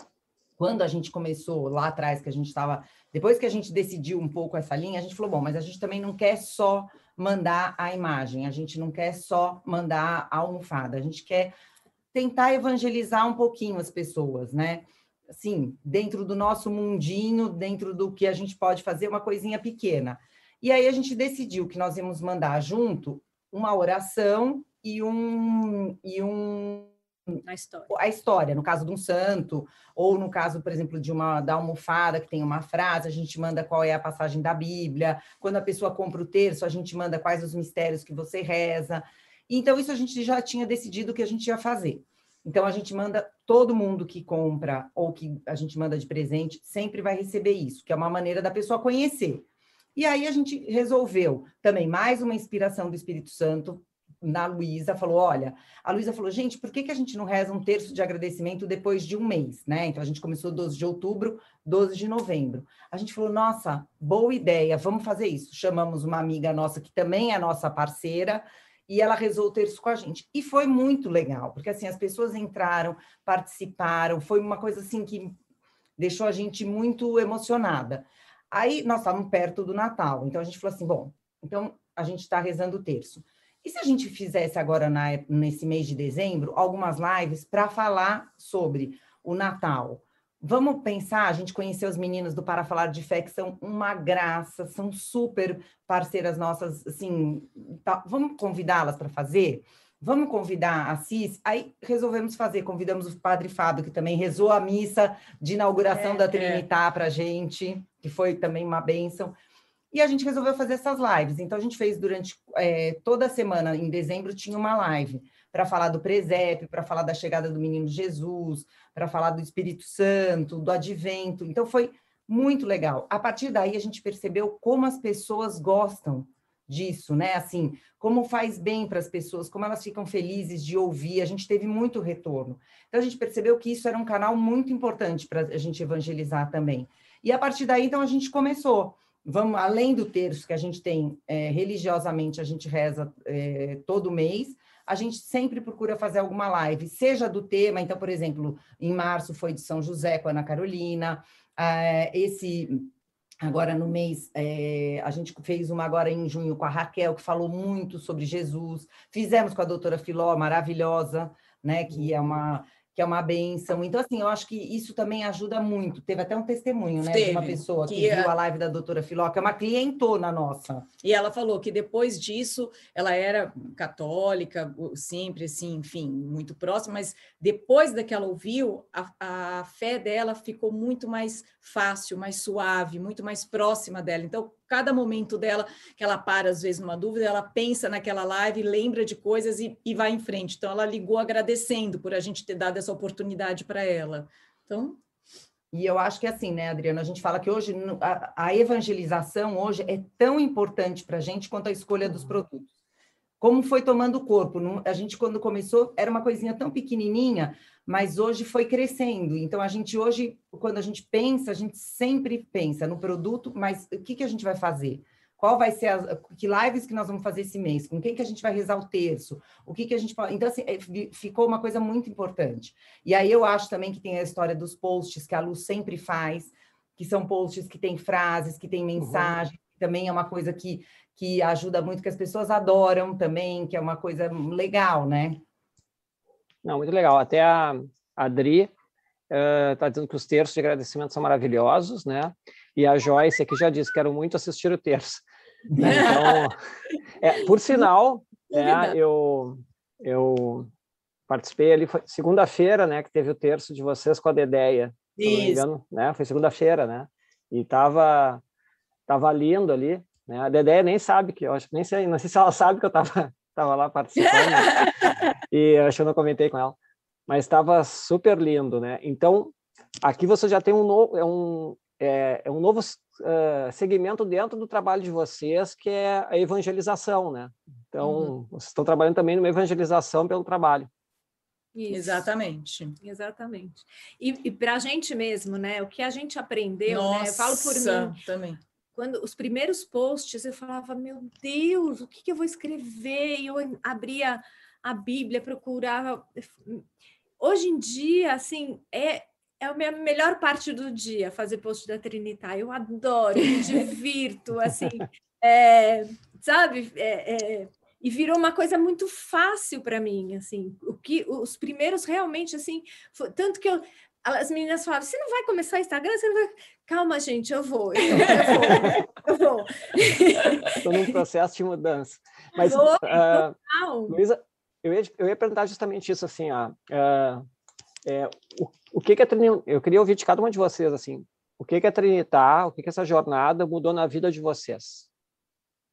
quando a gente começou lá atrás, que a gente estava. Depois que a gente decidiu um pouco essa linha, a gente falou: bom, mas a gente também não quer só mandar a imagem, a gente não quer só mandar a almofada, a gente quer tentar evangelizar um pouquinho as pessoas, né? Assim, dentro do nosso mundinho, dentro do que a gente pode fazer, uma coisinha pequena. E aí a gente decidiu que nós íamos mandar junto uma oração e um, e um a história. a história, no caso de um santo, ou no caso, por exemplo, de uma da almofada que tem uma frase, a gente manda qual é a passagem da Bíblia. Quando a pessoa compra o terço, a gente manda quais os mistérios que você reza. Então, isso a gente já tinha decidido que a gente ia fazer. Então, a gente manda todo mundo que compra ou que a gente manda de presente, sempre vai receber isso, que é uma maneira da pessoa conhecer. E aí a gente resolveu também mais uma inspiração do Espírito Santo na Luísa, falou: olha, a Luísa falou, gente, por que, que a gente não reza um terço de agradecimento depois de um mês, né? Então a gente começou 12 de outubro, 12 de novembro. A gente falou, nossa, boa ideia, vamos fazer isso. Chamamos uma amiga nossa que também é nossa parceira. E ela rezou o terço com a gente. E foi muito legal, porque assim, as pessoas entraram, participaram, foi uma coisa assim que deixou a gente muito emocionada. Aí nós estávamos perto do Natal, então a gente falou assim: bom, então a gente está rezando o terço. E se a gente fizesse agora, na, nesse mês de dezembro, algumas lives para falar sobre o Natal? Vamos pensar, a gente conheceu os meninos do Para Falar de Fé, que são uma graça, são super parceiras nossas, assim, tá, vamos convidá-las para fazer? Vamos convidar a Cis? Aí resolvemos fazer, convidamos o Padre Fábio, que também rezou a missa de inauguração é, da Trinitar é. para a gente, que foi também uma bênção. E a gente resolveu fazer essas lives. Então, a gente fez durante é, toda a semana, em dezembro, tinha uma live para falar do presépio, para falar da chegada do menino Jesus, para falar do Espírito Santo, do advento. Então, foi muito legal. A partir daí, a gente percebeu como as pessoas gostam disso, né? Assim, como faz bem para as pessoas, como elas ficam felizes de ouvir. A gente teve muito retorno. Então a gente percebeu que isso era um canal muito importante para a gente evangelizar também. E a partir daí, então, a gente começou. Vamos além do terço que a gente tem é, religiosamente, a gente reza é, todo mês a gente sempre procura fazer alguma live, seja do tema, então, por exemplo, em março foi de São José com a Ana Carolina, uh, esse agora no mês, é, a gente fez uma agora em junho com a Raquel, que falou muito sobre Jesus, fizemos com a doutora Filó, maravilhosa, né, que é uma que é uma benção. Então, assim, eu acho que isso também ajuda muito. Teve até um testemunho, né, Teve, de uma pessoa que, que viu a live da doutora Filó, que é uma clientona nossa. E ela falou que depois disso, ela era católica, sempre assim, enfim, muito próxima, mas depois daquela ouviu, a, a fé dela ficou muito mais fácil, mais suave, muito mais próxima dela. Então, cada momento dela, que ela para às vezes numa dúvida, ela pensa naquela live, lembra de coisas e, e vai em frente. Então, ela ligou agradecendo por a gente ter dado essa oportunidade para ela. Então. E eu acho que é assim, né, Adriana? A gente fala que hoje a, a evangelização hoje é tão importante para a gente quanto a escolha dos produtos. Como foi tomando corpo? A gente, quando começou, era uma coisinha tão pequenininha, mas hoje foi crescendo. Então, a gente hoje, quando a gente pensa, a gente sempre pensa no produto, mas o que, que a gente vai fazer? Qual vai ser as que lives que nós vamos fazer esse mês? Com quem que a gente vai rezar o terço? O que que a gente pode... Então assim, é, ficou uma coisa muito importante. E aí eu acho também que tem a história dos posts que a Lu sempre faz, que são posts que têm frases, que têm mensagem, uhum. também é uma coisa que que ajuda muito que as pessoas adoram também, que é uma coisa legal, né? Não, muito legal. Até a Adri está uh, dizendo que os terços de agradecimento são maravilhosos, né? E a Joyce aqui já disse, quero muito assistir o terço. *laughs* Então, é, por sinal, né, eu, eu participei ali, foi segunda-feira, né, que teve o terço de vocês com a Dedeia. Isso. Engano, né? Foi segunda-feira, né? E tava, tava lindo ali, né? A Dedeia nem sabe que, eu acho, nem sei, não sei se ela sabe que eu tava, *laughs* tava lá participando. *laughs* e acho que eu não comentei com ela, mas estava super lindo, né? Então, aqui você já tem um novo, é um, é, é um novo uh, segmento dentro do trabalho de vocês, que é a evangelização, né? Então, uhum. vocês estão trabalhando também numa evangelização pelo trabalho. Isso. Exatamente. Exatamente. E, e para a gente mesmo, né? O que a gente aprendeu, Nossa, né? Eu falo por mim. Também. Quando os primeiros posts eu falava, meu Deus, o que, que eu vou escrever? E eu abria a Bíblia, procurava. Hoje em dia, assim, é, é a minha melhor parte do dia fazer post da Trinitar. Eu adoro, me divirto, *laughs* assim, é, sabe? É, é, e virou uma coisa muito fácil para mim, assim. O que os primeiros realmente, assim, foi, tanto que eu, as meninas falavam: "Você não vai começar Instagram? Você não vai?" Calma, gente, eu vou, eu, eu vou. Estou num processo de mudança. Mas, vou, uh, Luísa, eu ia, eu ia perguntar justamente isso, assim, ó, uh, é, o, o que que a Trinitar, eu queria ouvir de cada uma de vocês, assim, o que que a Trinitar, o que que essa jornada mudou na vida de vocês?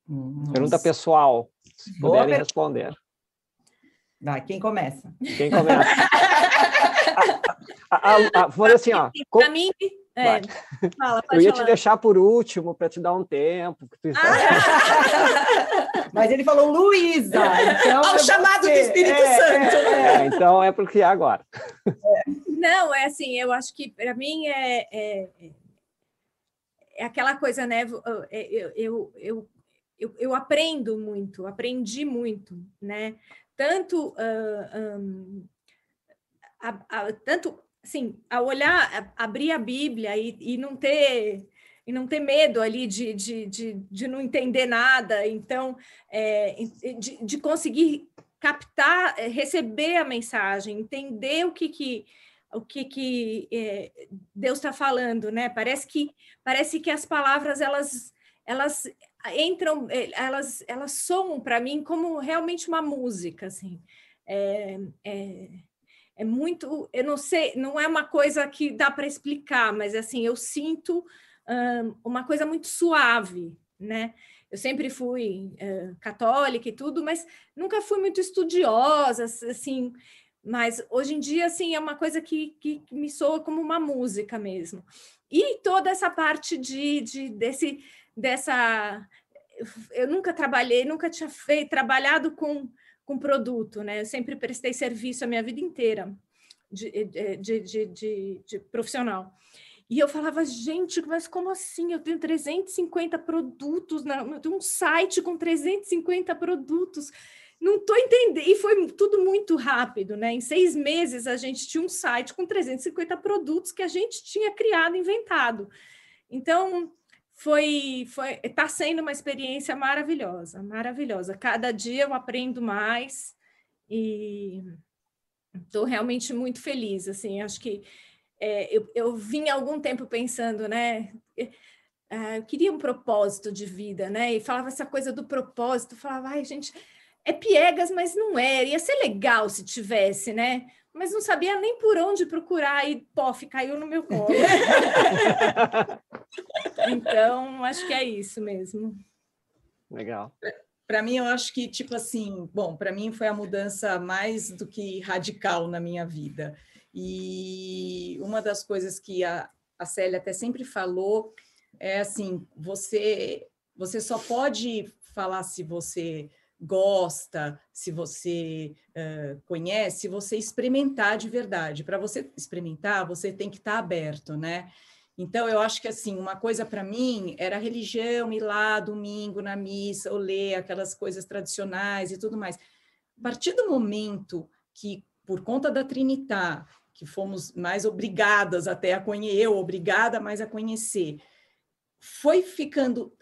Nossa. Pergunta pessoal, se Boa puderem per... responder. Vai, quem começa? Quem começa? *laughs* a, a, a, a, assim, ó. Para mim, é, fala, eu ia falar. te deixar por último para te dar um tempo. Tu... Ah! *laughs* Mas ele falou Luísa. Então Ao chamado do Espírito é, Santo. É, é. então é porque é agora. Não, é assim, eu acho que para mim é, é, é, aquela coisa, né? Eu, eu, eu, eu, eu aprendo muito, aprendi muito, né? Tanto, uh, um, a, a, tanto assim, a olhar, abrir a Bíblia e, e não ter e não ter medo ali de, de, de, de não entender nada, então é, de, de conseguir captar, é, receber a mensagem, entender o que, que o que, que é, Deus está falando, né? Parece que parece que as palavras elas elas entram, é, elas elas soam para mim como realmente uma música, assim. É, é, é muito, eu não sei, não é uma coisa que dá para explicar, mas assim, eu sinto um, uma coisa muito suave, né? Eu sempre fui uh, católica e tudo, mas nunca fui muito estudiosa, assim, mas hoje em dia, assim, é uma coisa que, que, me soa como uma música mesmo. E toda essa parte de, de desse, dessa eu nunca trabalhei, nunca tinha feito, trabalhado com, com produto, né? Eu sempre prestei serviço a minha vida inteira de, de, de, de, de profissional. E eu falava, gente, mas como assim? Eu tenho 350 produtos, na, eu tenho um site com 350 produtos. Não estou entendendo. E foi tudo muito rápido, né? Em seis meses a gente tinha um site com 350 produtos que a gente tinha criado, inventado. Então, foi, foi, está sendo uma experiência maravilhosa, maravilhosa. Cada dia eu aprendo mais e estou realmente muito feliz. Assim, acho que é, eu, eu vim algum tempo pensando, né? É, eu queria um propósito de vida, né? E falava essa coisa do propósito, falava, ai, gente, é piegas, mas não é. Ia ser legal se tivesse, né? Mas não sabia nem por onde procurar e, pof, caiu no meu colo. *laughs* então, acho que é isso mesmo. Legal. Para mim, eu acho que, tipo assim, bom, para mim foi a mudança mais do que radical na minha vida. E uma das coisas que a, a Célia até sempre falou é assim: você, você só pode falar se você gosta, se você uh, conhece, se você experimentar de verdade. Para você experimentar, você tem que estar tá aberto, né? Então, eu acho que, assim, uma coisa para mim era religião, ir lá domingo na missa, ou ler aquelas coisas tradicionais e tudo mais. A partir do momento que, por conta da Trinitar, que fomos mais obrigadas até a conhecer, eu obrigada mais a conhecer, foi ficando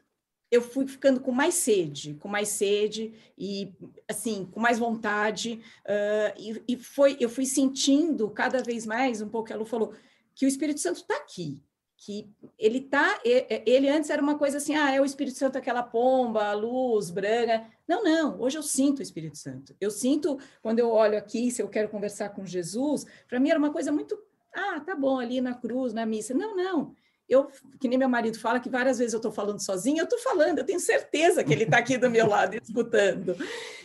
eu fui ficando com mais sede, com mais sede e assim, com mais vontade, uh, e, e, foi, eu fui sentindo cada vez mais, um pouco, ela falou, que o Espírito Santo está aqui, que ele tá, ele antes era uma coisa assim, ah, é o Espírito Santo aquela pomba, a luz branca. Não, não, hoje eu sinto o Espírito Santo. Eu sinto quando eu olho aqui, se eu quero conversar com Jesus, para mim era uma coisa muito, ah, tá bom, ali na cruz, na missa. Não, não. Eu, que nem meu marido fala, que várias vezes eu estou falando sozinha, eu estou falando, eu tenho certeza que ele está aqui do meu lado *laughs* escutando.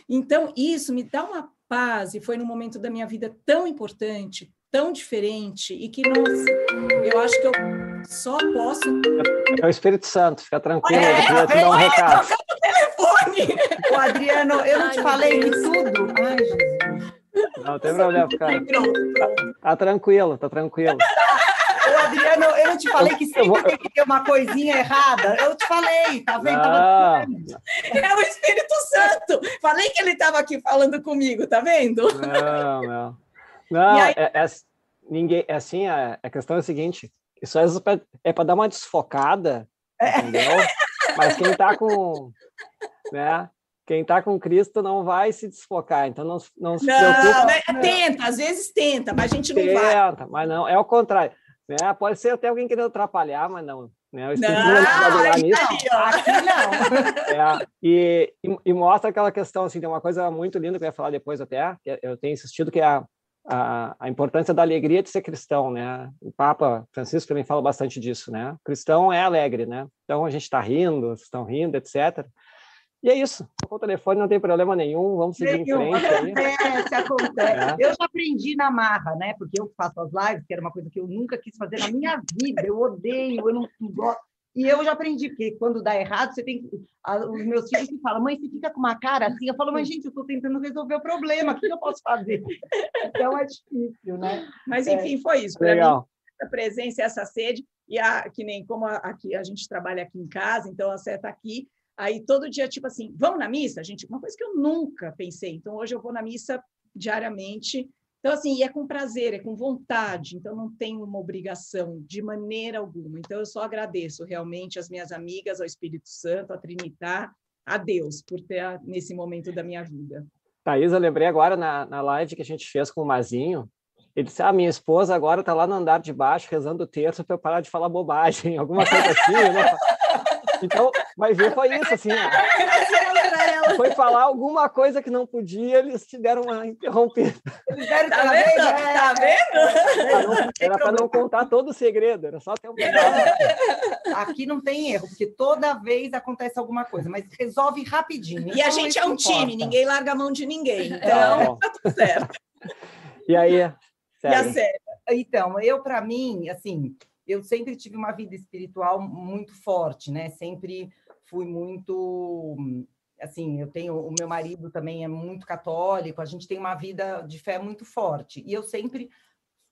Então, isso me dá uma paz, e foi num momento da minha vida tão importante, tão diferente e que nossa, eu acho que eu só posso. É o Espírito Santo, fica tranquilo, é, eu queria te dar um recado. telefone. O Adriano, eu não Ai, te falei de tudo. Ai, Jesus. Não tem problema, cara. Tá, tranquilo, tá tranquilo. Ô, Adriano, eu não te falei que sempre vou... tem que ter uma coisinha errada. Eu te falei, tá vendo? É o Espírito Santo. Falei que ele estava aqui falando comigo, tá vendo? Não, não. *laughs* Não, aí... é, é, ninguém, é assim, a, a questão é a seguinte, isso é para dar uma desfocada, é. entendeu? Mas quem está com, né, quem está com Cristo não vai se desfocar, então não, não se não, preocupa. Né? Tenta, às vezes tenta, mas a gente não tenta, vai. Tenta, mas não, é o contrário. Né? Pode ser até alguém querendo atrapalhar, mas não. Né? O Espírito não, não vai nisso. Aqui não. É, e, e, e, mostra aquela questão, assim, tem uma coisa muito linda que eu ia falar depois até, que eu tenho insistido, que é a, a, a, importância da alegria de ser cristão, né? O Papa Francisco também fala bastante disso, né? O cristão é alegre, né? Então a gente está rindo, vocês estão rindo, etc. E é isso. Com o telefone não tem problema nenhum, vamos seguir nenhum. em frente. Aí. Acontece, acontece. É. Eu já aprendi na marra, né? Porque eu faço as lives, que era uma coisa que eu nunca quis fazer na minha vida. Eu odeio, eu não gosto. E eu já aprendi, porque quando dá errado, você tem Os meus filhos me falam, mãe, você fica com uma cara assim. Eu falo, mas gente, eu estou tentando resolver o problema, o que eu posso fazer? Então é difícil, né? Mas enfim, foi isso. Legal. Mim, essa presença, essa sede, e a, que nem como a, aqui a gente trabalha aqui em casa, então a Sé está aqui. Aí todo dia, tipo assim, vamos na missa? Gente, uma coisa que eu nunca pensei. Então hoje eu vou na missa diariamente então, assim, é com prazer, é com vontade, então não tem uma obrigação de maneira alguma. Então, eu só agradeço realmente às minhas amigas, ao Espírito Santo, a Trinitar, a Deus, por ter nesse momento da minha vida. Thaís, eu lembrei agora na, na live que a gente fez com o Mazinho, ele disse, ah, minha esposa agora está lá no andar de baixo rezando o terço para eu parar de falar bobagem, *laughs* alguma coisa assim. Né? Então, vai ver, foi isso, assim. Foi falar alguma coisa que não podia, eles te deram uma interrompida. Eles deram tá vendo? É, tá vendo? Era para não contar todo o segredo, era só ter um Aqui não tem erro, porque toda vez acontece alguma coisa, mas resolve rapidinho. E então, a gente é um importa. time, ninguém larga a mão de ninguém. Então, é. tá tudo certo. E aí, sério? E a sério? Então, eu, para mim, assim, eu sempre tive uma vida espiritual muito forte, né? Sempre fui muito assim, eu tenho o meu marido também é muito católico, a gente tem uma vida de fé muito forte. E eu sempre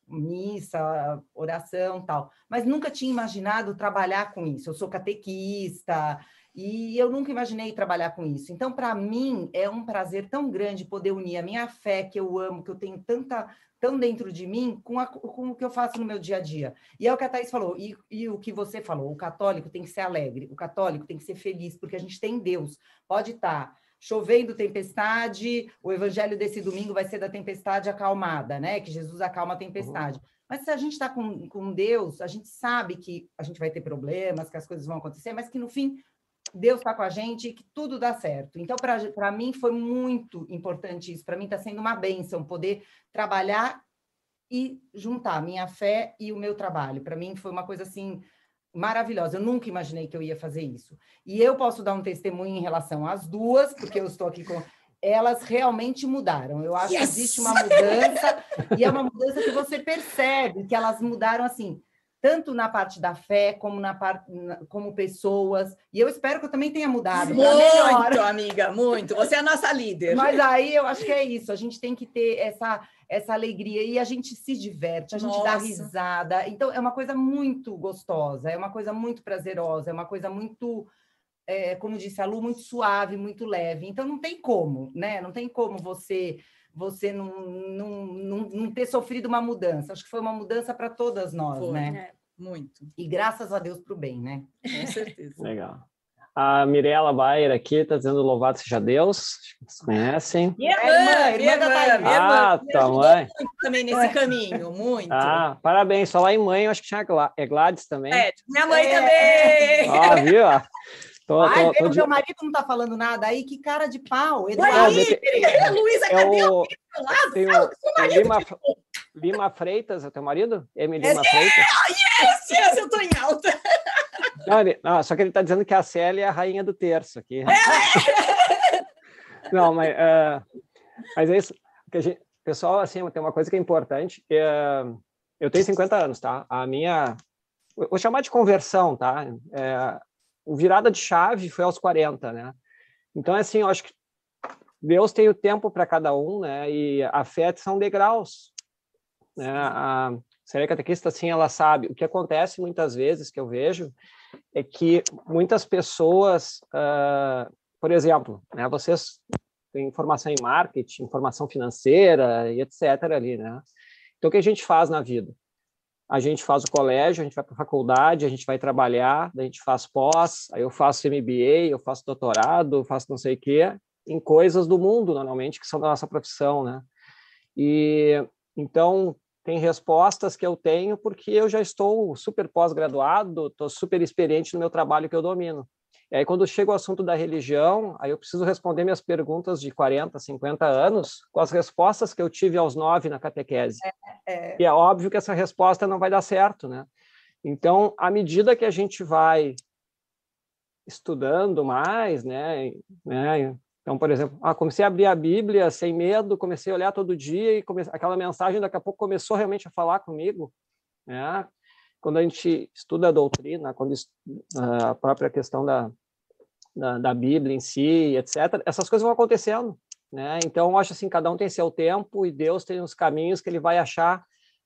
missa, oração, tal, mas nunca tinha imaginado trabalhar com isso. Eu sou catequista, e eu nunca imaginei trabalhar com isso. Então, para mim, é um prazer tão grande poder unir a minha fé, que eu amo, que eu tenho tanta tão dentro de mim, com, a, com o que eu faço no meu dia a dia. E é o que a Thais falou, e, e, o que você falou: o católico tem que ser alegre, o católico tem que ser feliz, porque a gente tem Deus. Pode estar. Tá chovendo tempestade, o evangelho desse domingo vai ser da tempestade acalmada, né? Que Jesus acalma a tempestade. Uhum. Mas se a gente está com, com Deus, a gente sabe que a gente vai ter problemas, que as coisas vão acontecer, mas que no fim Deus está com a gente e que tudo dá certo. Então, para mim, foi muito importante isso. Para mim, está sendo uma bênção poder trabalhar e juntar minha fé e o meu trabalho. Para mim, foi uma coisa assim maravilhosa. Eu nunca imaginei que eu ia fazer isso. E eu posso dar um testemunho em relação às duas, porque eu estou aqui com. Elas realmente mudaram. Eu acho yes! que existe uma mudança, e é uma mudança que você percebe que elas mudaram assim tanto na parte da fé como na parte como pessoas. E eu espero que eu também tenha mudado. Muito, amiga, muito. Você é a nossa líder. Mas aí eu acho que é isso. A gente tem que ter essa essa alegria e a gente se diverte, a gente nossa. dá risada. Então é uma coisa muito gostosa, é uma coisa muito prazerosa, é uma coisa muito é, como disse a Lu, muito suave, muito leve. Então não tem como, né? Não tem como você você não, não, não, não ter sofrido uma mudança. Acho que foi uma mudança para todas nós, foi, né? É, muito. E graças a Deus para o bem, né? Com certeza. Legal. A Mirella Bayer aqui está dizendo louvado seja Deus, vocês conhecem. Minha mãe, minha mãe, minha ah, mãe. Tá, mãe. Muito também nesse caminho, muito. Ah, parabéns. Só lá em mãe, eu acho que tinha é Gladys também. É, minha mãe é. também. Ah, viu? *laughs* Tô, Ai, tô, tô meu marido não tá falando nada aí, que cara de pau. Eduardo, Luísa, é cadê o, tem o, Lima, Lima Freitas, é teu marido? Emily Lima é, Freitas? Yes, yes, eu tô em alta. Não, ele, não, só que ele tá dizendo que a Célia é a rainha do terço aqui. É. Não, mas, uh, mas é isso. Que a gente, pessoal, assim, tem uma coisa que é importante. É, eu tenho 50 anos, tá? A minha... Vou chamar de conversão, tá? É, o virada de chave foi aos 40, né? Então, assim, eu acho que Deus tem o tempo para cada um, né? E a fé são degraus. Né? A série catequista, assim, ela sabe. O que acontece muitas vezes, que eu vejo, é que muitas pessoas, uh, por exemplo, né? Vocês têm formação em marketing, formação financeira e etc. ali, né? Então, o que a gente faz na vida? A gente faz o colégio, a gente vai para a faculdade, a gente vai trabalhar, a gente faz pós, aí eu faço MBA, eu faço doutorado, eu faço não sei o quê, em coisas do mundo, normalmente, que são da nossa profissão, né? E então tem respostas que eu tenho porque eu já estou super pós-graduado, estou super experiente no meu trabalho que eu domino. E aí, quando chega o assunto da religião, aí eu preciso responder minhas perguntas de 40, 50 anos com as respostas que eu tive aos nove na catequese. É, é... E é óbvio que essa resposta não vai dar certo, né? Então, à medida que a gente vai estudando mais, né, né então, por exemplo, ah, comecei a abrir a Bíblia sem medo, comecei a olhar todo dia e comece... aquela mensagem daqui a pouco começou realmente a falar comigo, né? Quando a gente estuda a doutrina, quando a própria questão da, da, da, Bíblia em si, etc., essas coisas vão acontecendo. Né? Então, eu acho assim, cada um tem seu tempo e Deus tem os caminhos que ele vai achar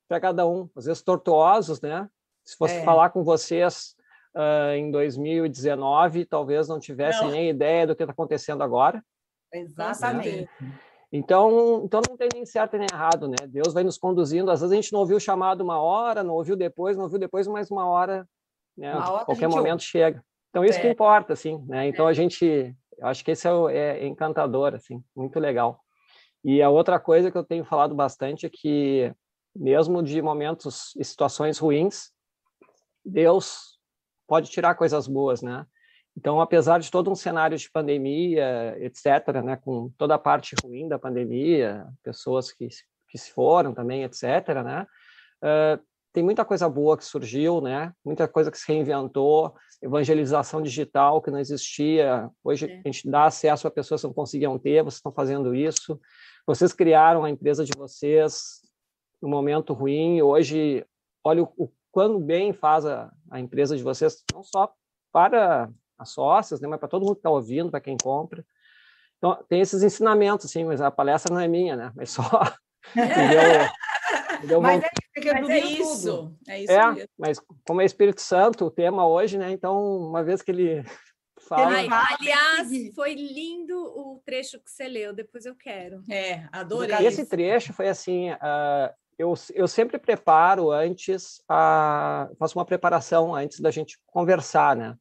para cada um, às vezes tortuosos, né? Se fosse é. falar com vocês uh, em 2019, talvez não tivessem não. nem ideia do que está acontecendo agora. Exatamente. Né? Então, então não tem nem certo nem errado, né? Deus vai nos conduzindo. Às vezes a gente não ouviu o chamado uma hora, não ouviu depois, não ouviu depois, mas uma hora, né? Uma hora qualquer momento ouve. chega. Então isso é. que importa, assim, né? Então é. a gente, eu acho que esse é, o, é encantador, assim, muito legal. E a outra coisa que eu tenho falado bastante é que mesmo de momentos e situações ruins, Deus pode tirar coisas boas, né? Então, apesar de todo um cenário de pandemia, etc., né, com toda a parte ruim da pandemia, pessoas que, que se foram também, etc., né, uh, tem muita coisa boa que surgiu, né, muita coisa que se reinventou, evangelização digital que não existia, hoje é. a gente dá acesso a pessoas que não conseguiam ter, vocês estão fazendo isso, vocês criaram a empresa de vocês no momento ruim, hoje, olha o, o quão bem faz a, a empresa de vocês, não só para as sócias, né? mas para todo mundo que está ouvindo, para quem compra. Então, tem esses ensinamentos, assim, mas a palestra não é minha, né? Mas só. *laughs* entendeu? Mas, é, é, mas é isso. É isso é, mesmo. mas como é Espírito Santo o tema hoje, né? Então, uma vez que ele *laughs* fala. Ai, aliás, foi lindo o trecho que você leu, depois eu quero. É, adorei. Esse trecho foi assim. Uh, eu, eu sempre preparo antes, a, faço uma preparação antes da gente conversar, né?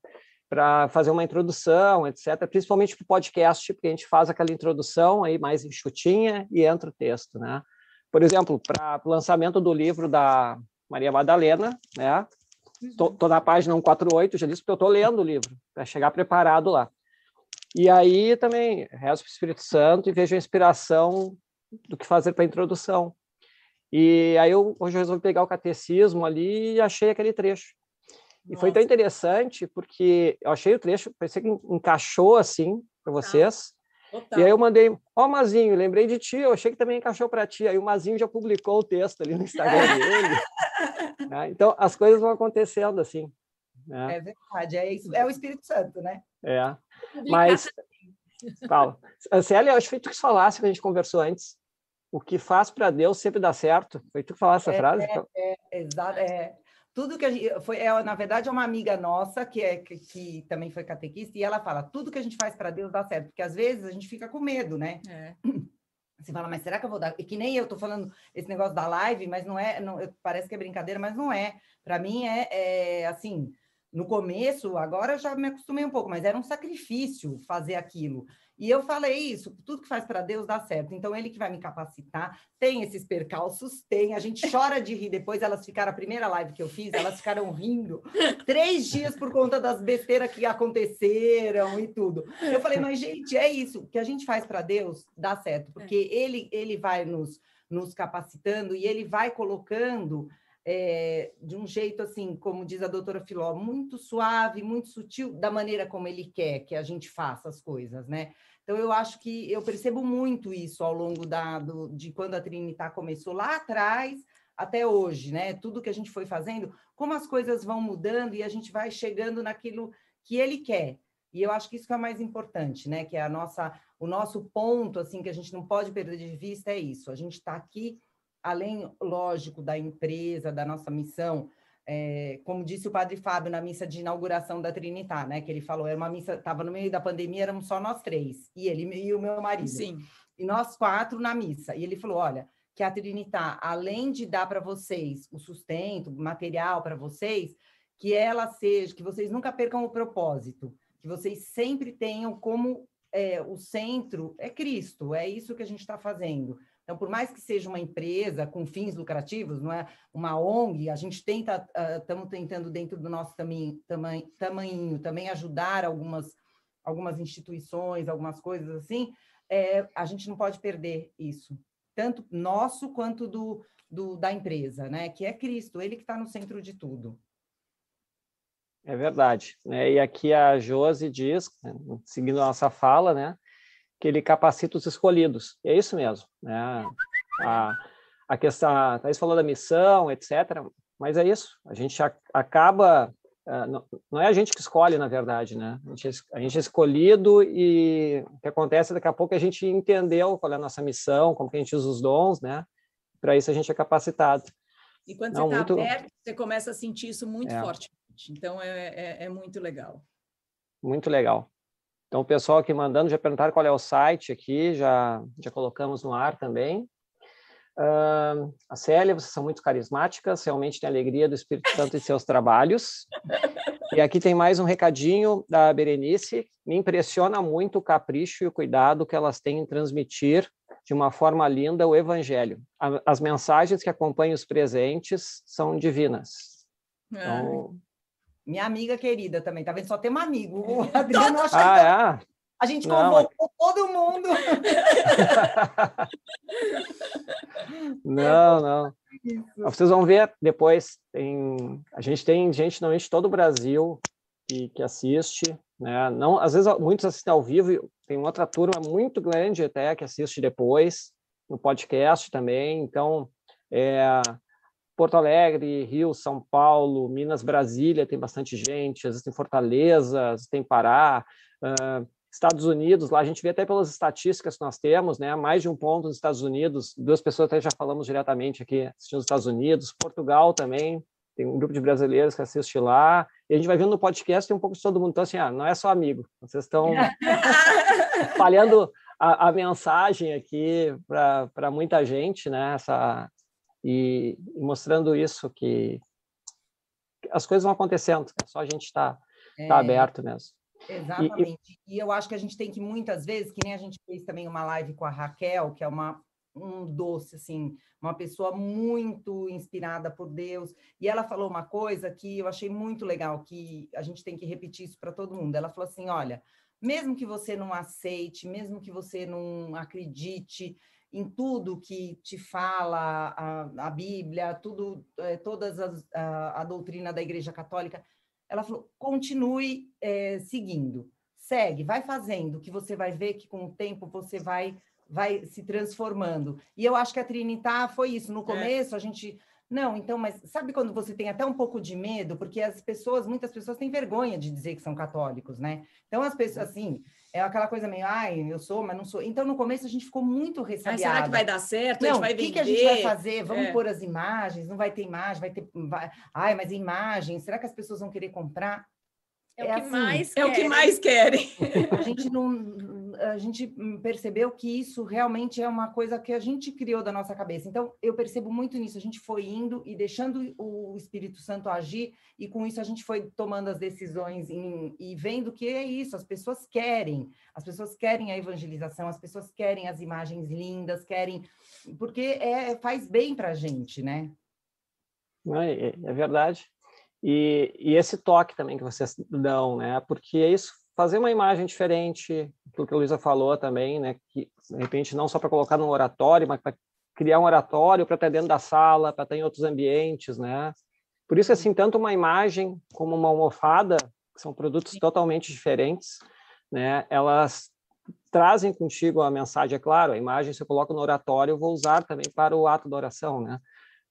Para fazer uma introdução, etc. Principalmente para o podcast, porque a gente faz aquela introdução aí mais enxutinha e entra o texto, né? Por exemplo, para o lançamento do livro da Maria Madalena, né? Estou na página 148, já disse que eu estou lendo o livro, para chegar preparado lá. E aí também rezo para o Espírito Santo e vejo a inspiração do que fazer para a introdução. E aí eu hoje eu resolvi pegar o catecismo ali e achei aquele trecho. E foi tão interessante porque eu achei o trecho, parecia que encaixou assim para vocês. Total. E aí eu mandei, ó, oh, Mazinho, lembrei de ti, eu achei que também encaixou para ti. Aí o Mazinho já publicou o texto ali no Instagram *laughs* dele. né? Então as coisas vão acontecendo assim. Né? É verdade, é isso, é o Espírito Santo, né? É. Mas, Paulo, Célia, acho que foi tu que falasse que a gente conversou antes. O que faz para Deus sempre dá certo. Foi tu que falasse essa é, frase? É, é, exato. É, tudo que a gente foi é, na verdade é uma amiga nossa que é que, que, também foi catequista e ela fala tudo que a gente faz para Deus dá certo porque às vezes a gente fica com medo né? É. *clears throat* você fala mas será que eu vou dar? E que nem eu tô falando esse negócio da live mas não é não, parece que é brincadeira mas não é. Para mim é, é assim no começo, agora eu já me acostumei um pouco, mas era um sacrifício fazer aquilo. E eu falei isso, tudo que faz para Deus dá certo. Então, ele que vai me capacitar. Tem esses percalços? Tem. A gente chora de rir. Depois elas ficaram, a primeira live que eu fiz, elas ficaram rindo três dias por conta das besteiras que aconteceram e tudo. Eu falei, mas, gente, é isso. O que a gente faz para Deus dá certo, porque é. ele, ele vai nos, nos capacitando e ele vai colocando é, de um jeito assim, como diz a doutora Filó, muito suave, muito sutil, da maneira como ele quer que a gente faça as coisas, né? Então, eu acho que eu percebo muito isso ao longo da, do, de quando a Trinitar começou lá atrás até hoje, né? Tudo que a gente foi fazendo, como as coisas vão mudando e a gente vai chegando naquilo que ele quer. E eu acho que isso que é mais importante, né? Que é a nossa, o nosso ponto, assim, que a gente não pode perder de vista é isso. A gente está aqui além, lógico, da empresa, da nossa missão, é, como disse o padre Fábio na missa de inauguração da Trinitar, né? Que ele falou, era uma missa, estava no meio da pandemia, éramos só nós três, e ele e o meu marido. Sim. E nós quatro na missa. E ele falou: olha, que a Trinitar, além de dar para vocês o sustento, material para vocês, que ela seja, que vocês nunca percam o propósito, que vocês sempre tenham como é, o centro é Cristo, é isso que a gente está fazendo. Então, por mais que seja uma empresa com fins lucrativos, não é uma ONG, a gente tenta, estamos uh, tentando dentro do nosso tamanho, tamanho, tamanho também ajudar algumas, algumas instituições, algumas coisas assim, é, a gente não pode perder isso, tanto nosso quanto do, do da empresa, né? Que é Cristo, ele que está no centro de tudo. É verdade, né? E aqui a Josi diz, seguindo a nossa fala, né? Que ele capacita os escolhidos. E é isso mesmo. Né? A, a questão, a Thais falou da missão, etc., mas é isso. A gente acaba. Uh, não, é a gente que escolhe, na verdade, né? A gente, a gente é escolhido e o que acontece daqui a pouco é a gente entendeu qual é a nossa missão, como que a gente usa os dons, né? Para isso a gente é capacitado. E quando não, você está muito... aberto, você começa a sentir isso muito é. fortemente. Então é, é, é muito legal. Muito legal. Então, o pessoal aqui mandando já perguntaram qual é o site aqui, já, já colocamos no ar também. Uh, a Célia, vocês são muito carismáticas, realmente tem alegria do Espírito Santo em seus trabalhos. E aqui tem mais um recadinho da Berenice. Me impressiona muito o capricho e o cuidado que elas têm em transmitir de uma forma linda o Evangelho. As mensagens que acompanham os presentes são divinas. Então, minha amiga querida também, tá vendo? Só tem um amigo. O *laughs* Adriano acha ah, que... é? A gente convocou não, todo mundo. *laughs* não, não. Vocês vão ver depois. Tem, a gente tem gente normalmente todo o Brasil que, que assiste. Né? Não, às vezes muitos assistem ao vivo. Tem outra turma muito grande até que assiste depois no podcast também. Então, é, Porto Alegre, Rio, São Paulo, Minas, Brasília tem bastante gente, existem Fortaleza, tem Pará, uh, Estados Unidos, lá a gente vê até pelas estatísticas que nós temos, né, mais de um ponto nos Estados Unidos, duas pessoas até já falamos diretamente aqui assistindo os Estados Unidos, Portugal também, tem um grupo de brasileiros que assiste lá, e a gente vai vendo no podcast tem um pouco de todo mundo, então assim, ah, não é só amigo, vocês estão *laughs* falhando a, a, mensagem aqui para muita gente, né, essa, e, mostrando isso que as coisas vão acontecendo, só a gente estar tá, tá é. tá aberto mesmo. Exatamente. E, e, eu acho que a gente tem que muitas vezes, que nem a gente fez também uma live com a Raquel, que é uma um doce assim, uma pessoa muito inspirada por Deus, e ela falou uma coisa que eu achei muito legal, que a gente tem que repetir isso para todo mundo. Ela falou assim: "Olha, mesmo que você não aceite, mesmo que você não acredite em tudo que te fala a, a Bíblia, tudo, é, todas as, a, a doutrina da Igreja Católica, ela falou: continue é, seguindo, segue, vai fazendo, que você vai ver que com o tempo você vai vai se transformando. E eu acho que a Trinitar foi isso. No é. começo, é. a gente. Não, então, mas sabe quando você tem até um pouco de medo? Porque as pessoas, muitas pessoas têm vergonha de dizer que são católicos, né? Então, as pessoas, uhum. assim, é aquela coisa meio, ai, eu sou, mas não sou. Então, no começo, a gente ficou muito ressabiada. será que vai dar certo? Não, o que, que a gente vai fazer? Vamos é. pôr as imagens? Não vai ter imagem? Vai ter... Vai... Ai, mas imagem, será que as pessoas vão querer comprar? É, é, o que assim, mais é o que mais querem. A gente não a gente percebeu que isso realmente é uma coisa que a gente criou da nossa cabeça. Então, eu percebo muito nisso. A gente foi indo e deixando o Espírito Santo agir, e com isso a gente foi tomando as decisões em, e vendo que é isso, as pessoas querem, as pessoas querem a evangelização, as pessoas querem as imagens lindas, querem, porque é, faz bem para a gente, né? É, é verdade. E, e, esse toque também que vocês dão, né? Porque é isso, fazer uma imagem diferente, aquilo que a Luísa falou também, né? Que de repente não só para colocar num oratório, mas para criar um oratório para estar dentro da sala, para estar em outros ambientes, né? Por isso, assim, tanto uma imagem como uma almofada, que são produtos totalmente diferentes, né? Elas trazem contigo a mensagem, é claro, a imagem se eu coloco no oratório, eu vou usar também para o ato da oração, né?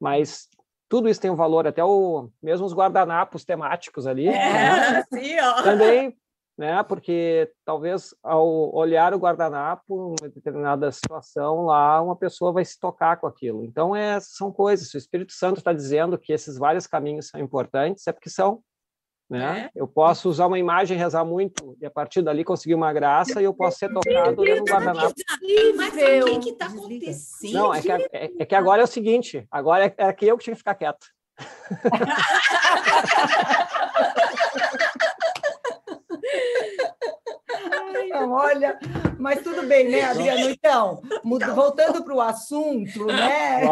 Mas tudo isso tem um valor, até o mesmo os guardanapos temáticos ali. É, né? *laughs* sim, ó. Também, né? Porque talvez ao olhar o guardanapo em uma determinada situação lá, uma pessoa vai se tocar com aquilo. Então, é, são coisas. Se o Espírito Santo está dizendo que esses vários caminhos são importantes, é porque são. Né? É. Eu posso usar uma imagem, rezar muito, e a partir dali conseguir uma graça, e eu posso ser tocado olhando o guardanapo. Mas o que está acontecendo? Não, é que, é, é que, agora é o seguinte, agora é, é que eu que tinha que ficar quieto. *laughs* Não, olha, mas tudo bem, né, Adriano? Então, voltando para o assunto, né?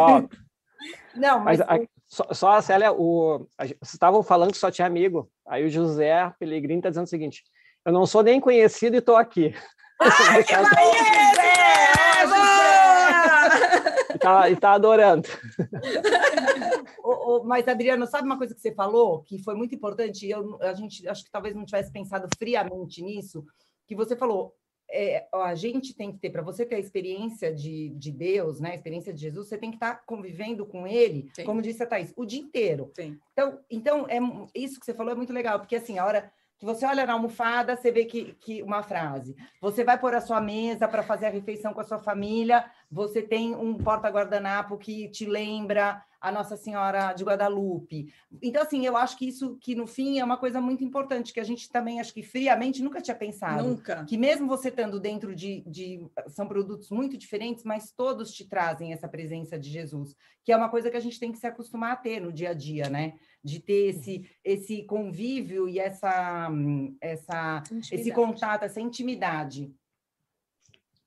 Não, mas. mas só, só Célia, o, vocês estavam falando que só tinha amigo. Aí o José Pelegrini está dizendo o seguinte: eu não sou nem conhecido e estou aqui. *laughs* Ai, que e tá, e tá adorando. *laughs* o, o, mas, Adriano, sabe uma coisa que você falou que foi muito importante? Eu, a gente acho que talvez não tivesse pensado friamente nisso, que você falou, é, a gente tem que ter, para você ter a experiência de, de Deus, né, a experiência de Jesus, você tem que estar tá convivendo com ele, Sim. como disse a Thais, o dia inteiro. Sim. Então, então é, isso que você falou é muito legal, porque assim, a hora que você olha na almofada, você vê que, que uma frase. Você vai pôr a sua mesa para fazer a refeição com a sua família, você tem um porta-guardanapo que te lembra a Nossa Senhora de Guadalupe. Então, assim, eu acho que isso, que no fim é uma coisa muito importante, que a gente também, acho que friamente, nunca tinha pensado. Nunca. Que mesmo você estando dentro de, de. São produtos muito diferentes, mas todos te trazem essa presença de Jesus, que é uma coisa que a gente tem que se acostumar a ter no dia a dia, né? De ter esse, esse convívio e essa, essa, esse contato, essa intimidade.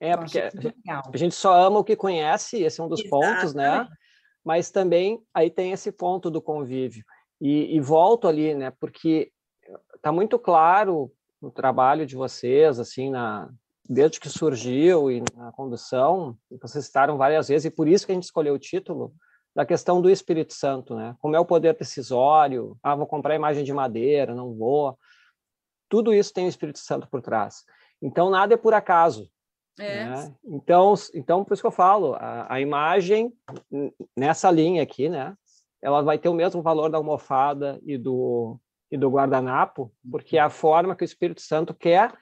É, porque a gente só ama o que conhece, esse é um dos pontos, né? mas também aí tem esse ponto do convívio. E, e volto ali, né, porque está muito claro no trabalho de vocês, assim, na, desde que surgiu e na condução, vocês citaram várias vezes, e por isso que a gente escolheu o título, da questão do Espírito Santo, né? Como é o poder decisório, ah, vou comprar imagem de madeira, não vou. Tudo isso tem o Espírito Santo por trás. Então, nada é por acaso. É. Né? Então, então, por isso que eu falo, a, a, imagem nessa linha aqui, né? ela vai ter o mesmo valor da almofada e do, e do guardanapo, porque é a forma que o Espírito Santo quer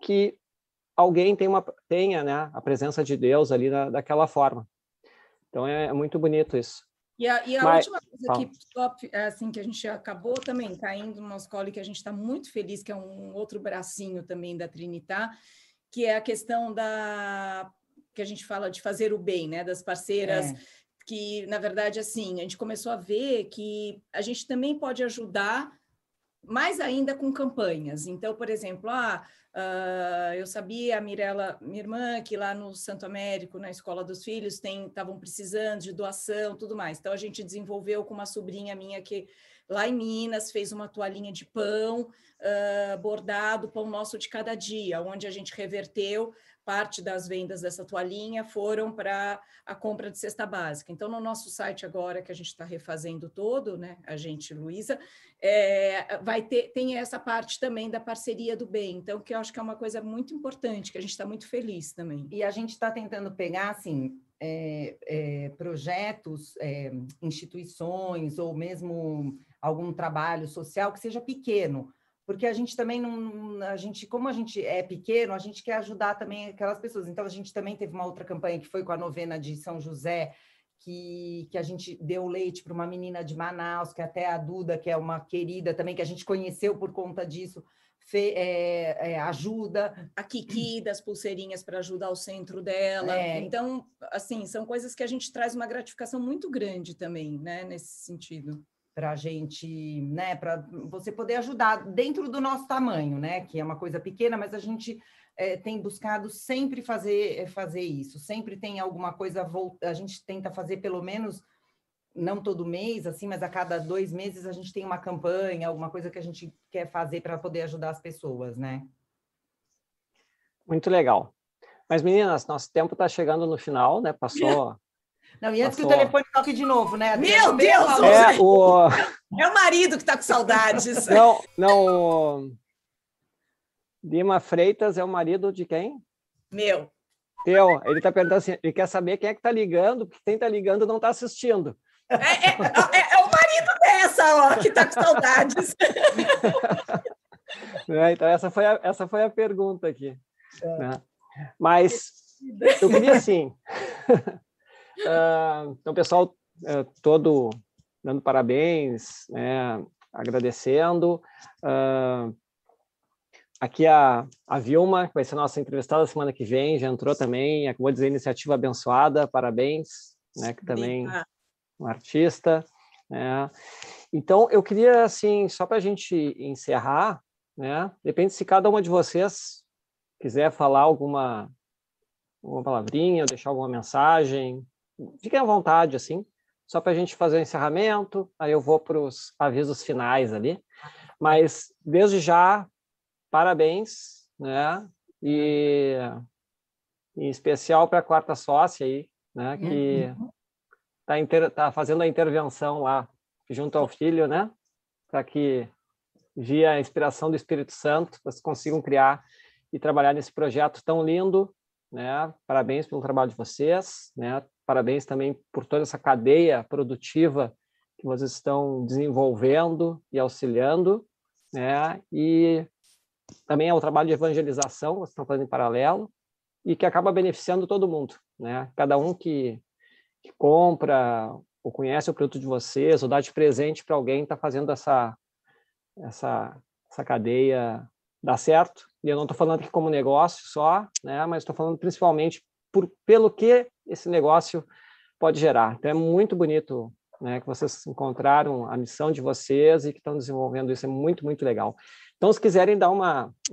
que alguém tenha, uma, tenha né, a presença de Deus ali na, daquela forma. Então é, é muito bonito isso. E a, e a Mas, última coisa que, é assim, que a gente acabou também caindo no nosso colo e que a gente está muito feliz, que é um outro bracinho também da Trinitar, que é a questão da que a gente fala de fazer o bem, né? Das parceiras. É. Que, na verdade, assim, a gente começou a ver que a gente também pode ajudar mais ainda com campanhas. Então, por exemplo, ah, Uh, eu sabia, a Mirella, minha irmã, que lá no Santo Américo, na Escola dos Filhos, estavam precisando de doação, tudo mais. Então, a gente desenvolveu com uma sobrinha minha que lá em Minas fez uma toalhinha de pão uh, bordado, pão nosso de cada dia, onde a gente reverteu parte das vendas dessa toalhinha foram para a compra de cesta básica. Então, no nosso site agora, que a gente está refazendo todo, né, a gente, Luísa, é, vai ter, tem essa parte também da parceria do bem, então, que eu acho que é uma coisa muito importante, que a gente está muito feliz também. E a gente está tentando pegar, assim, é, é, projetos, é, instituições, ou mesmo algum trabalho social que seja pequeno, porque a gente também não, a gente, como a gente é pequeno, a gente quer ajudar também aquelas pessoas. Então a gente também teve uma outra campanha que foi com a novena de São José, que, que a gente deu leite para uma menina de Manaus, que até a Duda, que é uma querida também, que a gente conheceu por conta disso, fe, é, é, ajuda. A Kiki das pulseirinhas para ajudar o centro dela. É. Então, assim, são coisas que a gente traz uma gratificação muito grande também, né, nesse sentido para a gente, né, para você poder ajudar dentro do nosso tamanho, né, que é uma coisa pequena, mas a gente é, tem buscado sempre fazer eh, fazer isso, sempre tem alguma coisa a gente tenta fazer pelo menos não todo mês, assim, mas a cada dois meses a gente tem uma campanha, alguma coisa que a gente quer fazer para poder ajudar as pessoas, né? Muito legal. Mas meninas, nosso tempo está chegando no final, né? Passou *laughs* Não, e antes Passou. que o telefone toque de novo, né? Meu Deus! É o... *laughs* é o marido que está com saudades. Não, não. Lima Freitas é o marido de quem? Meu. Teu. Ele está perguntando assim, ele quer saber quem é que está ligando, porque quem está ligando não está assistindo. É, é, é, é, o marido dessa, ó, que está com saudades. *laughs* É, então, essa foi, a, essa foi a pergunta aqui. É. Né? Mas eu queria, *laughs* assim, Uh, *laughs* então, pessoal uh, todo dando parabéns, né, agradecendo. Uh, aqui a, a Vilma, que vai ser nossa entrevistada semana que vem, já entrou também, acabou de dizer iniciativa abençoada, parabéns, né, que também um artista. Né. Então, eu queria, assim, só para a gente encerrar, né, depende se cada uma de vocês quiser falar alguma, alguma palavrinha, deixar alguma mensagem, fiquem à vontade, assim, só para a gente fazer o encerramento, aí eu vou para os avisos finais ali. Mas, desde já, parabéns, né? E em especial para a quarta sócia aí, né? Que está inter... tá fazendo a intervenção lá junto ao filho, né? Para que, via a inspiração do Espírito Santo, vocês consigam criar e trabalhar nesse projeto tão lindo, né? Parabéns pelo trabalho de vocês, né? Parabéns também por toda essa cadeia produtiva que vocês estão desenvolvendo e auxiliando, né? E também é o trabalho de evangelização vocês estão fazendo em paralelo e que acaba beneficiando todo mundo, né? Cada um que, que compra ou conhece o produto de vocês ou dá de presente para alguém está fazendo essa essa essa cadeia dar certo. E eu não estou falando aqui como negócio só, né? Mas estou falando principalmente por, pelo que esse negócio pode gerar. Então, é muito bonito né, que vocês encontraram a missão de vocês e que estão desenvolvendo isso. É muito, muito legal. Então, se quiserem dar um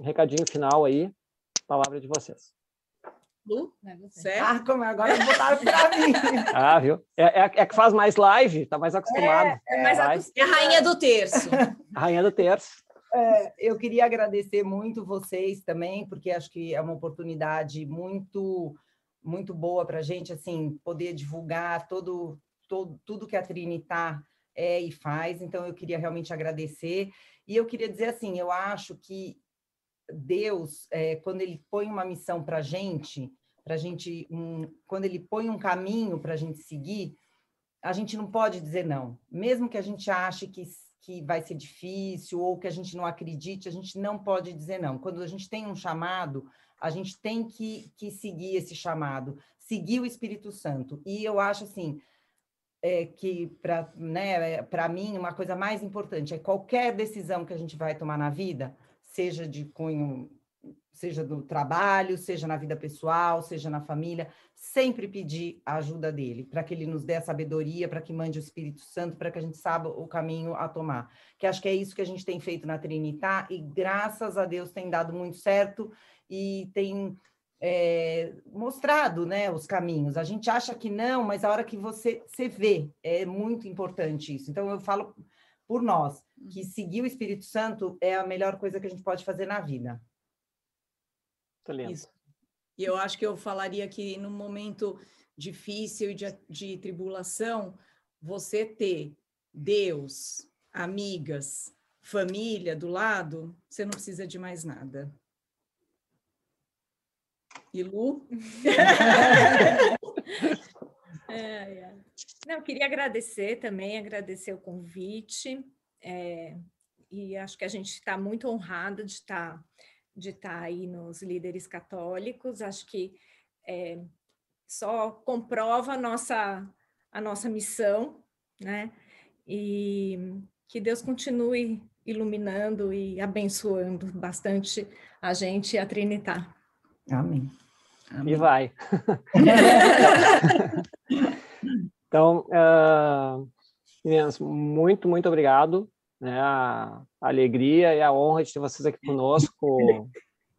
recadinho final aí, palavra de vocês. Lu, certo? Ah, como agora botaram para mim. *laughs* Ah, viu? É, é, é, que faz mais live, está mais acostumado. É, é, mais acostumado. é a rainha do terço. *laughs* A rainha do terço. É, eu queria agradecer muito vocês também, porque acho que é uma oportunidade muito muito boa para a gente, assim, poder divulgar todo, todo, tudo que a Trinitar é e faz. Então, eu queria realmente agradecer. E eu queria dizer assim, eu acho que Deus, é, quando Ele põe uma missão para a gente, para gente, um, quando Ele põe um caminho para a gente seguir, a gente não pode dizer não. Mesmo que a gente ache que, que vai ser difícil ou que a gente não acredite, a gente não pode dizer não. Quando a gente tem um chamado, a gente tem que, que seguir esse chamado, seguir o Espírito Santo. E eu acho assim, é, que para né, mim uma coisa mais importante é qualquer decisão que a gente vai tomar na vida, seja de cunho seja do trabalho, seja na vida pessoal, seja na família, sempre pedir a ajuda dele, para que ele nos dê a sabedoria, para que mande o Espírito Santo, para que a gente saiba o caminho a tomar. Que acho que é isso que a gente tem feito na Trinitar, e graças a Deus tem dado muito certo e tem é, mostrado né, os caminhos. A gente acha que não, mas a hora que você, você vê, é muito importante isso. Então, eu falo por nós, que uhum. seguir o Espírito Santo é a melhor coisa que a gente pode fazer na vida. Isso. E eu acho que eu falaria que num momento difícil de, de tribulação, você ter Deus, amigas, família do lado, você não precisa de mais nada. E Lu? *laughs* é, é. Não, queria agradecer também, agradecer o convite. É, e acho que a gente está muito honrado de estar tá de estar tá aí nos líderes católicos. Acho que é, só comprova a nossa, a nossa missão, né? E que Deus continue iluminando e abençoando bastante a gente e a Trinitar. Amém. Amém. E vai. *laughs* *laughs* então, uh, meninas, muito, muito obrigado né, a alegria e a honra de ter vocês aqui conosco.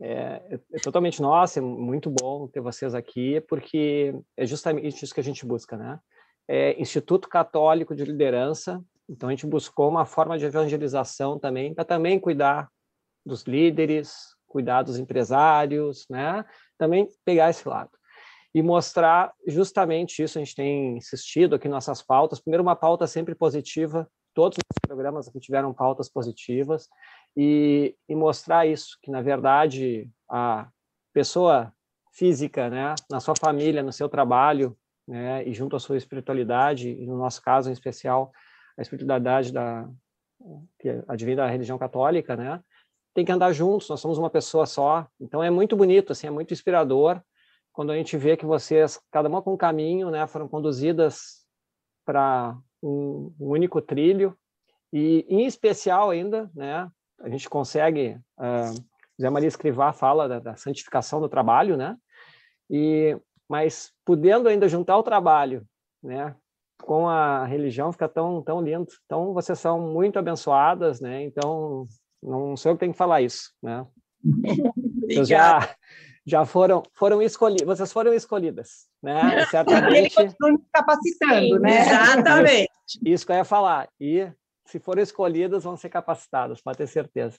É, é, totalmente nossa, é muito bom ter vocês aqui, porque é justamente isso que a gente busca, né? É Instituto Católico de Liderança, então a gente buscou uma forma de evangelização também, para também cuidar dos líderes, cuidar dos empresários, né? Também pegar esse lado e mostrar justamente isso. A gente tem insistido aqui nossas pautas. Primeiro, uma pauta sempre positiva todos os programas aqui tiveram pautas positivas e, e mostrar isso, que na verdade a pessoa física, né, na sua família, no seu trabalho, né, e junto à sua espiritualidade, e no nosso caso em especial, a espiritualidade da que advém da religião católica, né, tem que andar juntos, nós somos uma pessoa só. Então é muito bonito, assim, é muito inspirador quando a gente vê que vocês, cada uma com um caminho, né, foram conduzidas para um, um único trilho e, em especial ainda, né, a gente consegue, uh, Zé Maria Escrivá fala da, da, santificação do trabalho, né, e, mas podendo ainda juntar o trabalho, né, com a religião fica tão, tão lindo. Então, vocês são muito abençoadas, né, então não sou eu que tenho que falar isso, né. Vocês já, já foram, foram escolhidas, vocês foram escolhidas, né? *laughs* Certamente. Ele continua capacitando, né? Exatamente. Isso, isso que eu ia falar. E se forem escolhidas, vão ser capacitadas, pode ter certeza.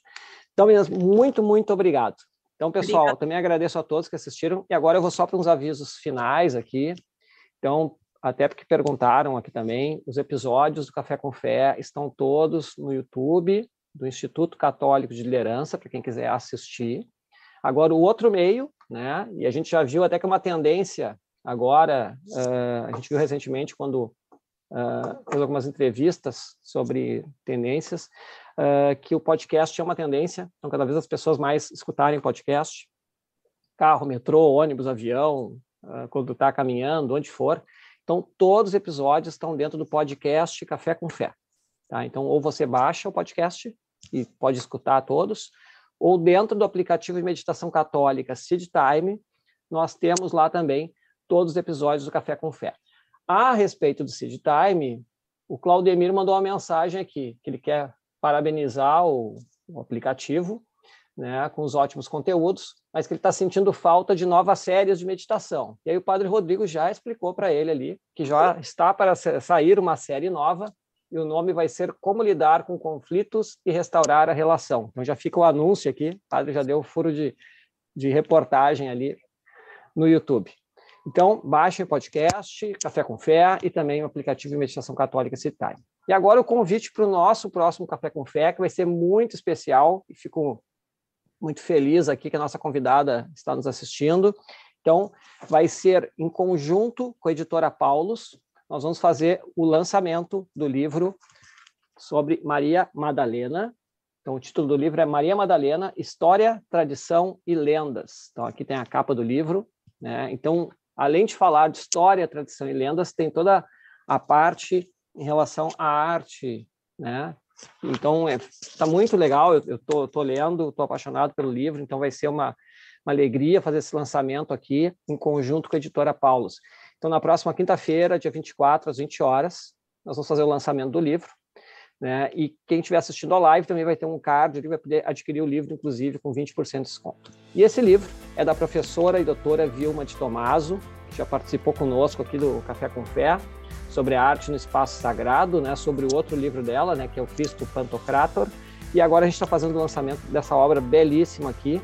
Então, meninas, muito, muito obrigado. Então, pessoal, Obrigada. também agradeço a todos que assistiram. E agora eu vou só para uns avisos finais aqui. Então, até porque perguntaram aqui também, os episódios do Café com Fé estão todos no YouTube do Instituto Católico de Liderança, para quem quiser assistir. Agora, o outro meio, né, e a gente já viu até que é uma tendência agora, uh, a gente viu recentemente quando uh, fez algumas entrevistas sobre tendências, uh, que o podcast é uma tendência, então cada vez as pessoas mais escutarem podcast, carro, metrô, ônibus, avião, uh, quando está caminhando, onde for. Então, todos os episódios estão dentro do podcast Café com Fé. Tá? Então, ou você baixa o podcast e pode escutar todos, ou dentro do aplicativo de meditação católica Seed Time, nós temos lá também todos os episódios do Café com Fé. A respeito do Seed Time, o Claudemir mandou uma mensagem aqui, que ele quer parabenizar o, o aplicativo, né, com os ótimos conteúdos, mas que ele está sentindo falta de novas séries de meditação. E aí o Padre Rodrigo já explicou para ele ali que já está para sair uma série nova e o nome vai ser Como Lidar com Conflitos e Restaurar a Relação. Então já fica o anúncio aqui, o padre já deu o furo de, de reportagem ali no YouTube. Então, baixem o podcast Café com Fé e também o aplicativo de meditação católica Citime. E agora o convite para o nosso próximo Café com Fé, que vai ser muito especial, e fico muito feliz aqui que a nossa convidada está nos assistindo. Então, vai ser em conjunto com a editora Paulus, nós vamos fazer o lançamento do livro sobre Maria Madalena. Então, o título do livro é Maria Madalena, História, Tradição e Lendas. Então, aqui tem a capa do livro. Né? Então, além de falar de história, tradição e lendas, tem toda a parte em relação à arte, né? Então, está é, muito legal, eu estou tô, tô lendo, estou apaixonado pelo livro, então vai ser uma, uma alegria fazer esse lançamento aqui em conjunto com a editora Paulus. Então, na próxima quinta-feira, dia 24, às 20 horas, nós vamos fazer o lançamento do livro. Né? E quem estiver assistindo a live também vai ter um card, ele vai poder adquirir o livro, inclusive, com 20% de desconto. E esse livro é da professora e doutora Vilma de Tomaso, que já participou conosco aqui do Café com Fé, sobre a arte no espaço sagrado, né? sobre o outro livro dela, né? que é o Cristo Pantocrator. E agora a gente está fazendo o lançamento dessa obra belíssima aqui.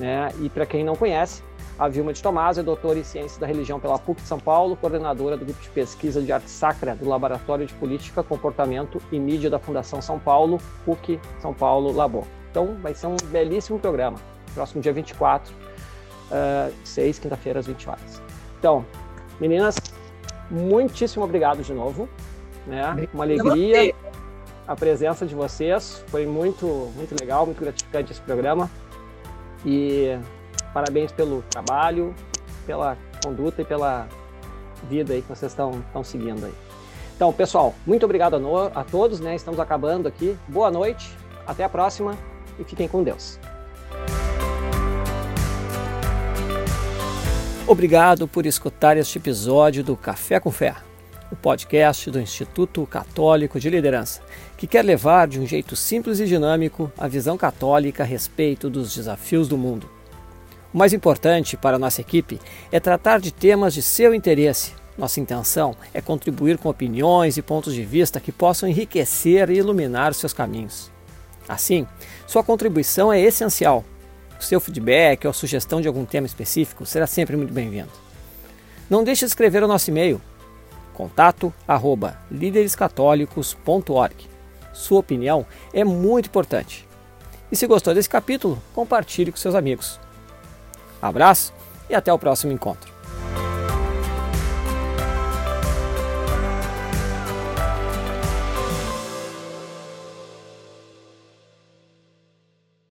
Né? E para quem não conhece, a Vilma de Tomás é doutora em Ciências da Religião pela PUC de São Paulo, coordenadora do Grupo de Pesquisa de Arte Sacra do Laboratório de Política, Comportamento e Mídia da Fundação São Paulo, PUC São Paulo Labor. Então, vai ser um belíssimo programa. Próximo dia 24, uh, 6, quinta-feira, às 20 horas. Então, meninas, muitíssimo obrigado de novo. Né? Uma alegria a presença de vocês. Foi muito, muito legal, muito gratificante esse programa. E Parabéns pelo trabalho, pela conduta e pela vida aí que vocês estão, estão seguindo aí. Então, pessoal, muito obrigado a, no, a todos, né? Estamos acabando aqui. Boa noite, até a próxima e fiquem com Deus. Obrigado por escutar este episódio do Café com Fé, o podcast do Instituto Católico de Liderança, que quer levar de um jeito simples e dinâmico a visão católica a respeito dos desafios do mundo. O mais importante para nossa equipe é tratar de temas de seu interesse. Nossa intenção é contribuir com opiniões e pontos de vista que possam enriquecer e iluminar seus caminhos. Assim, sua contribuição é essencial. O seu feedback ou sugestão de algum tema específico será sempre muito bem-vindo. Não deixe de escrever o nosso e-mail contato arroba líderescatólicos.org. Sua opinião é muito importante. E se gostou desse capítulo, compartilhe com seus amigos. Abraço e até o próximo encontro.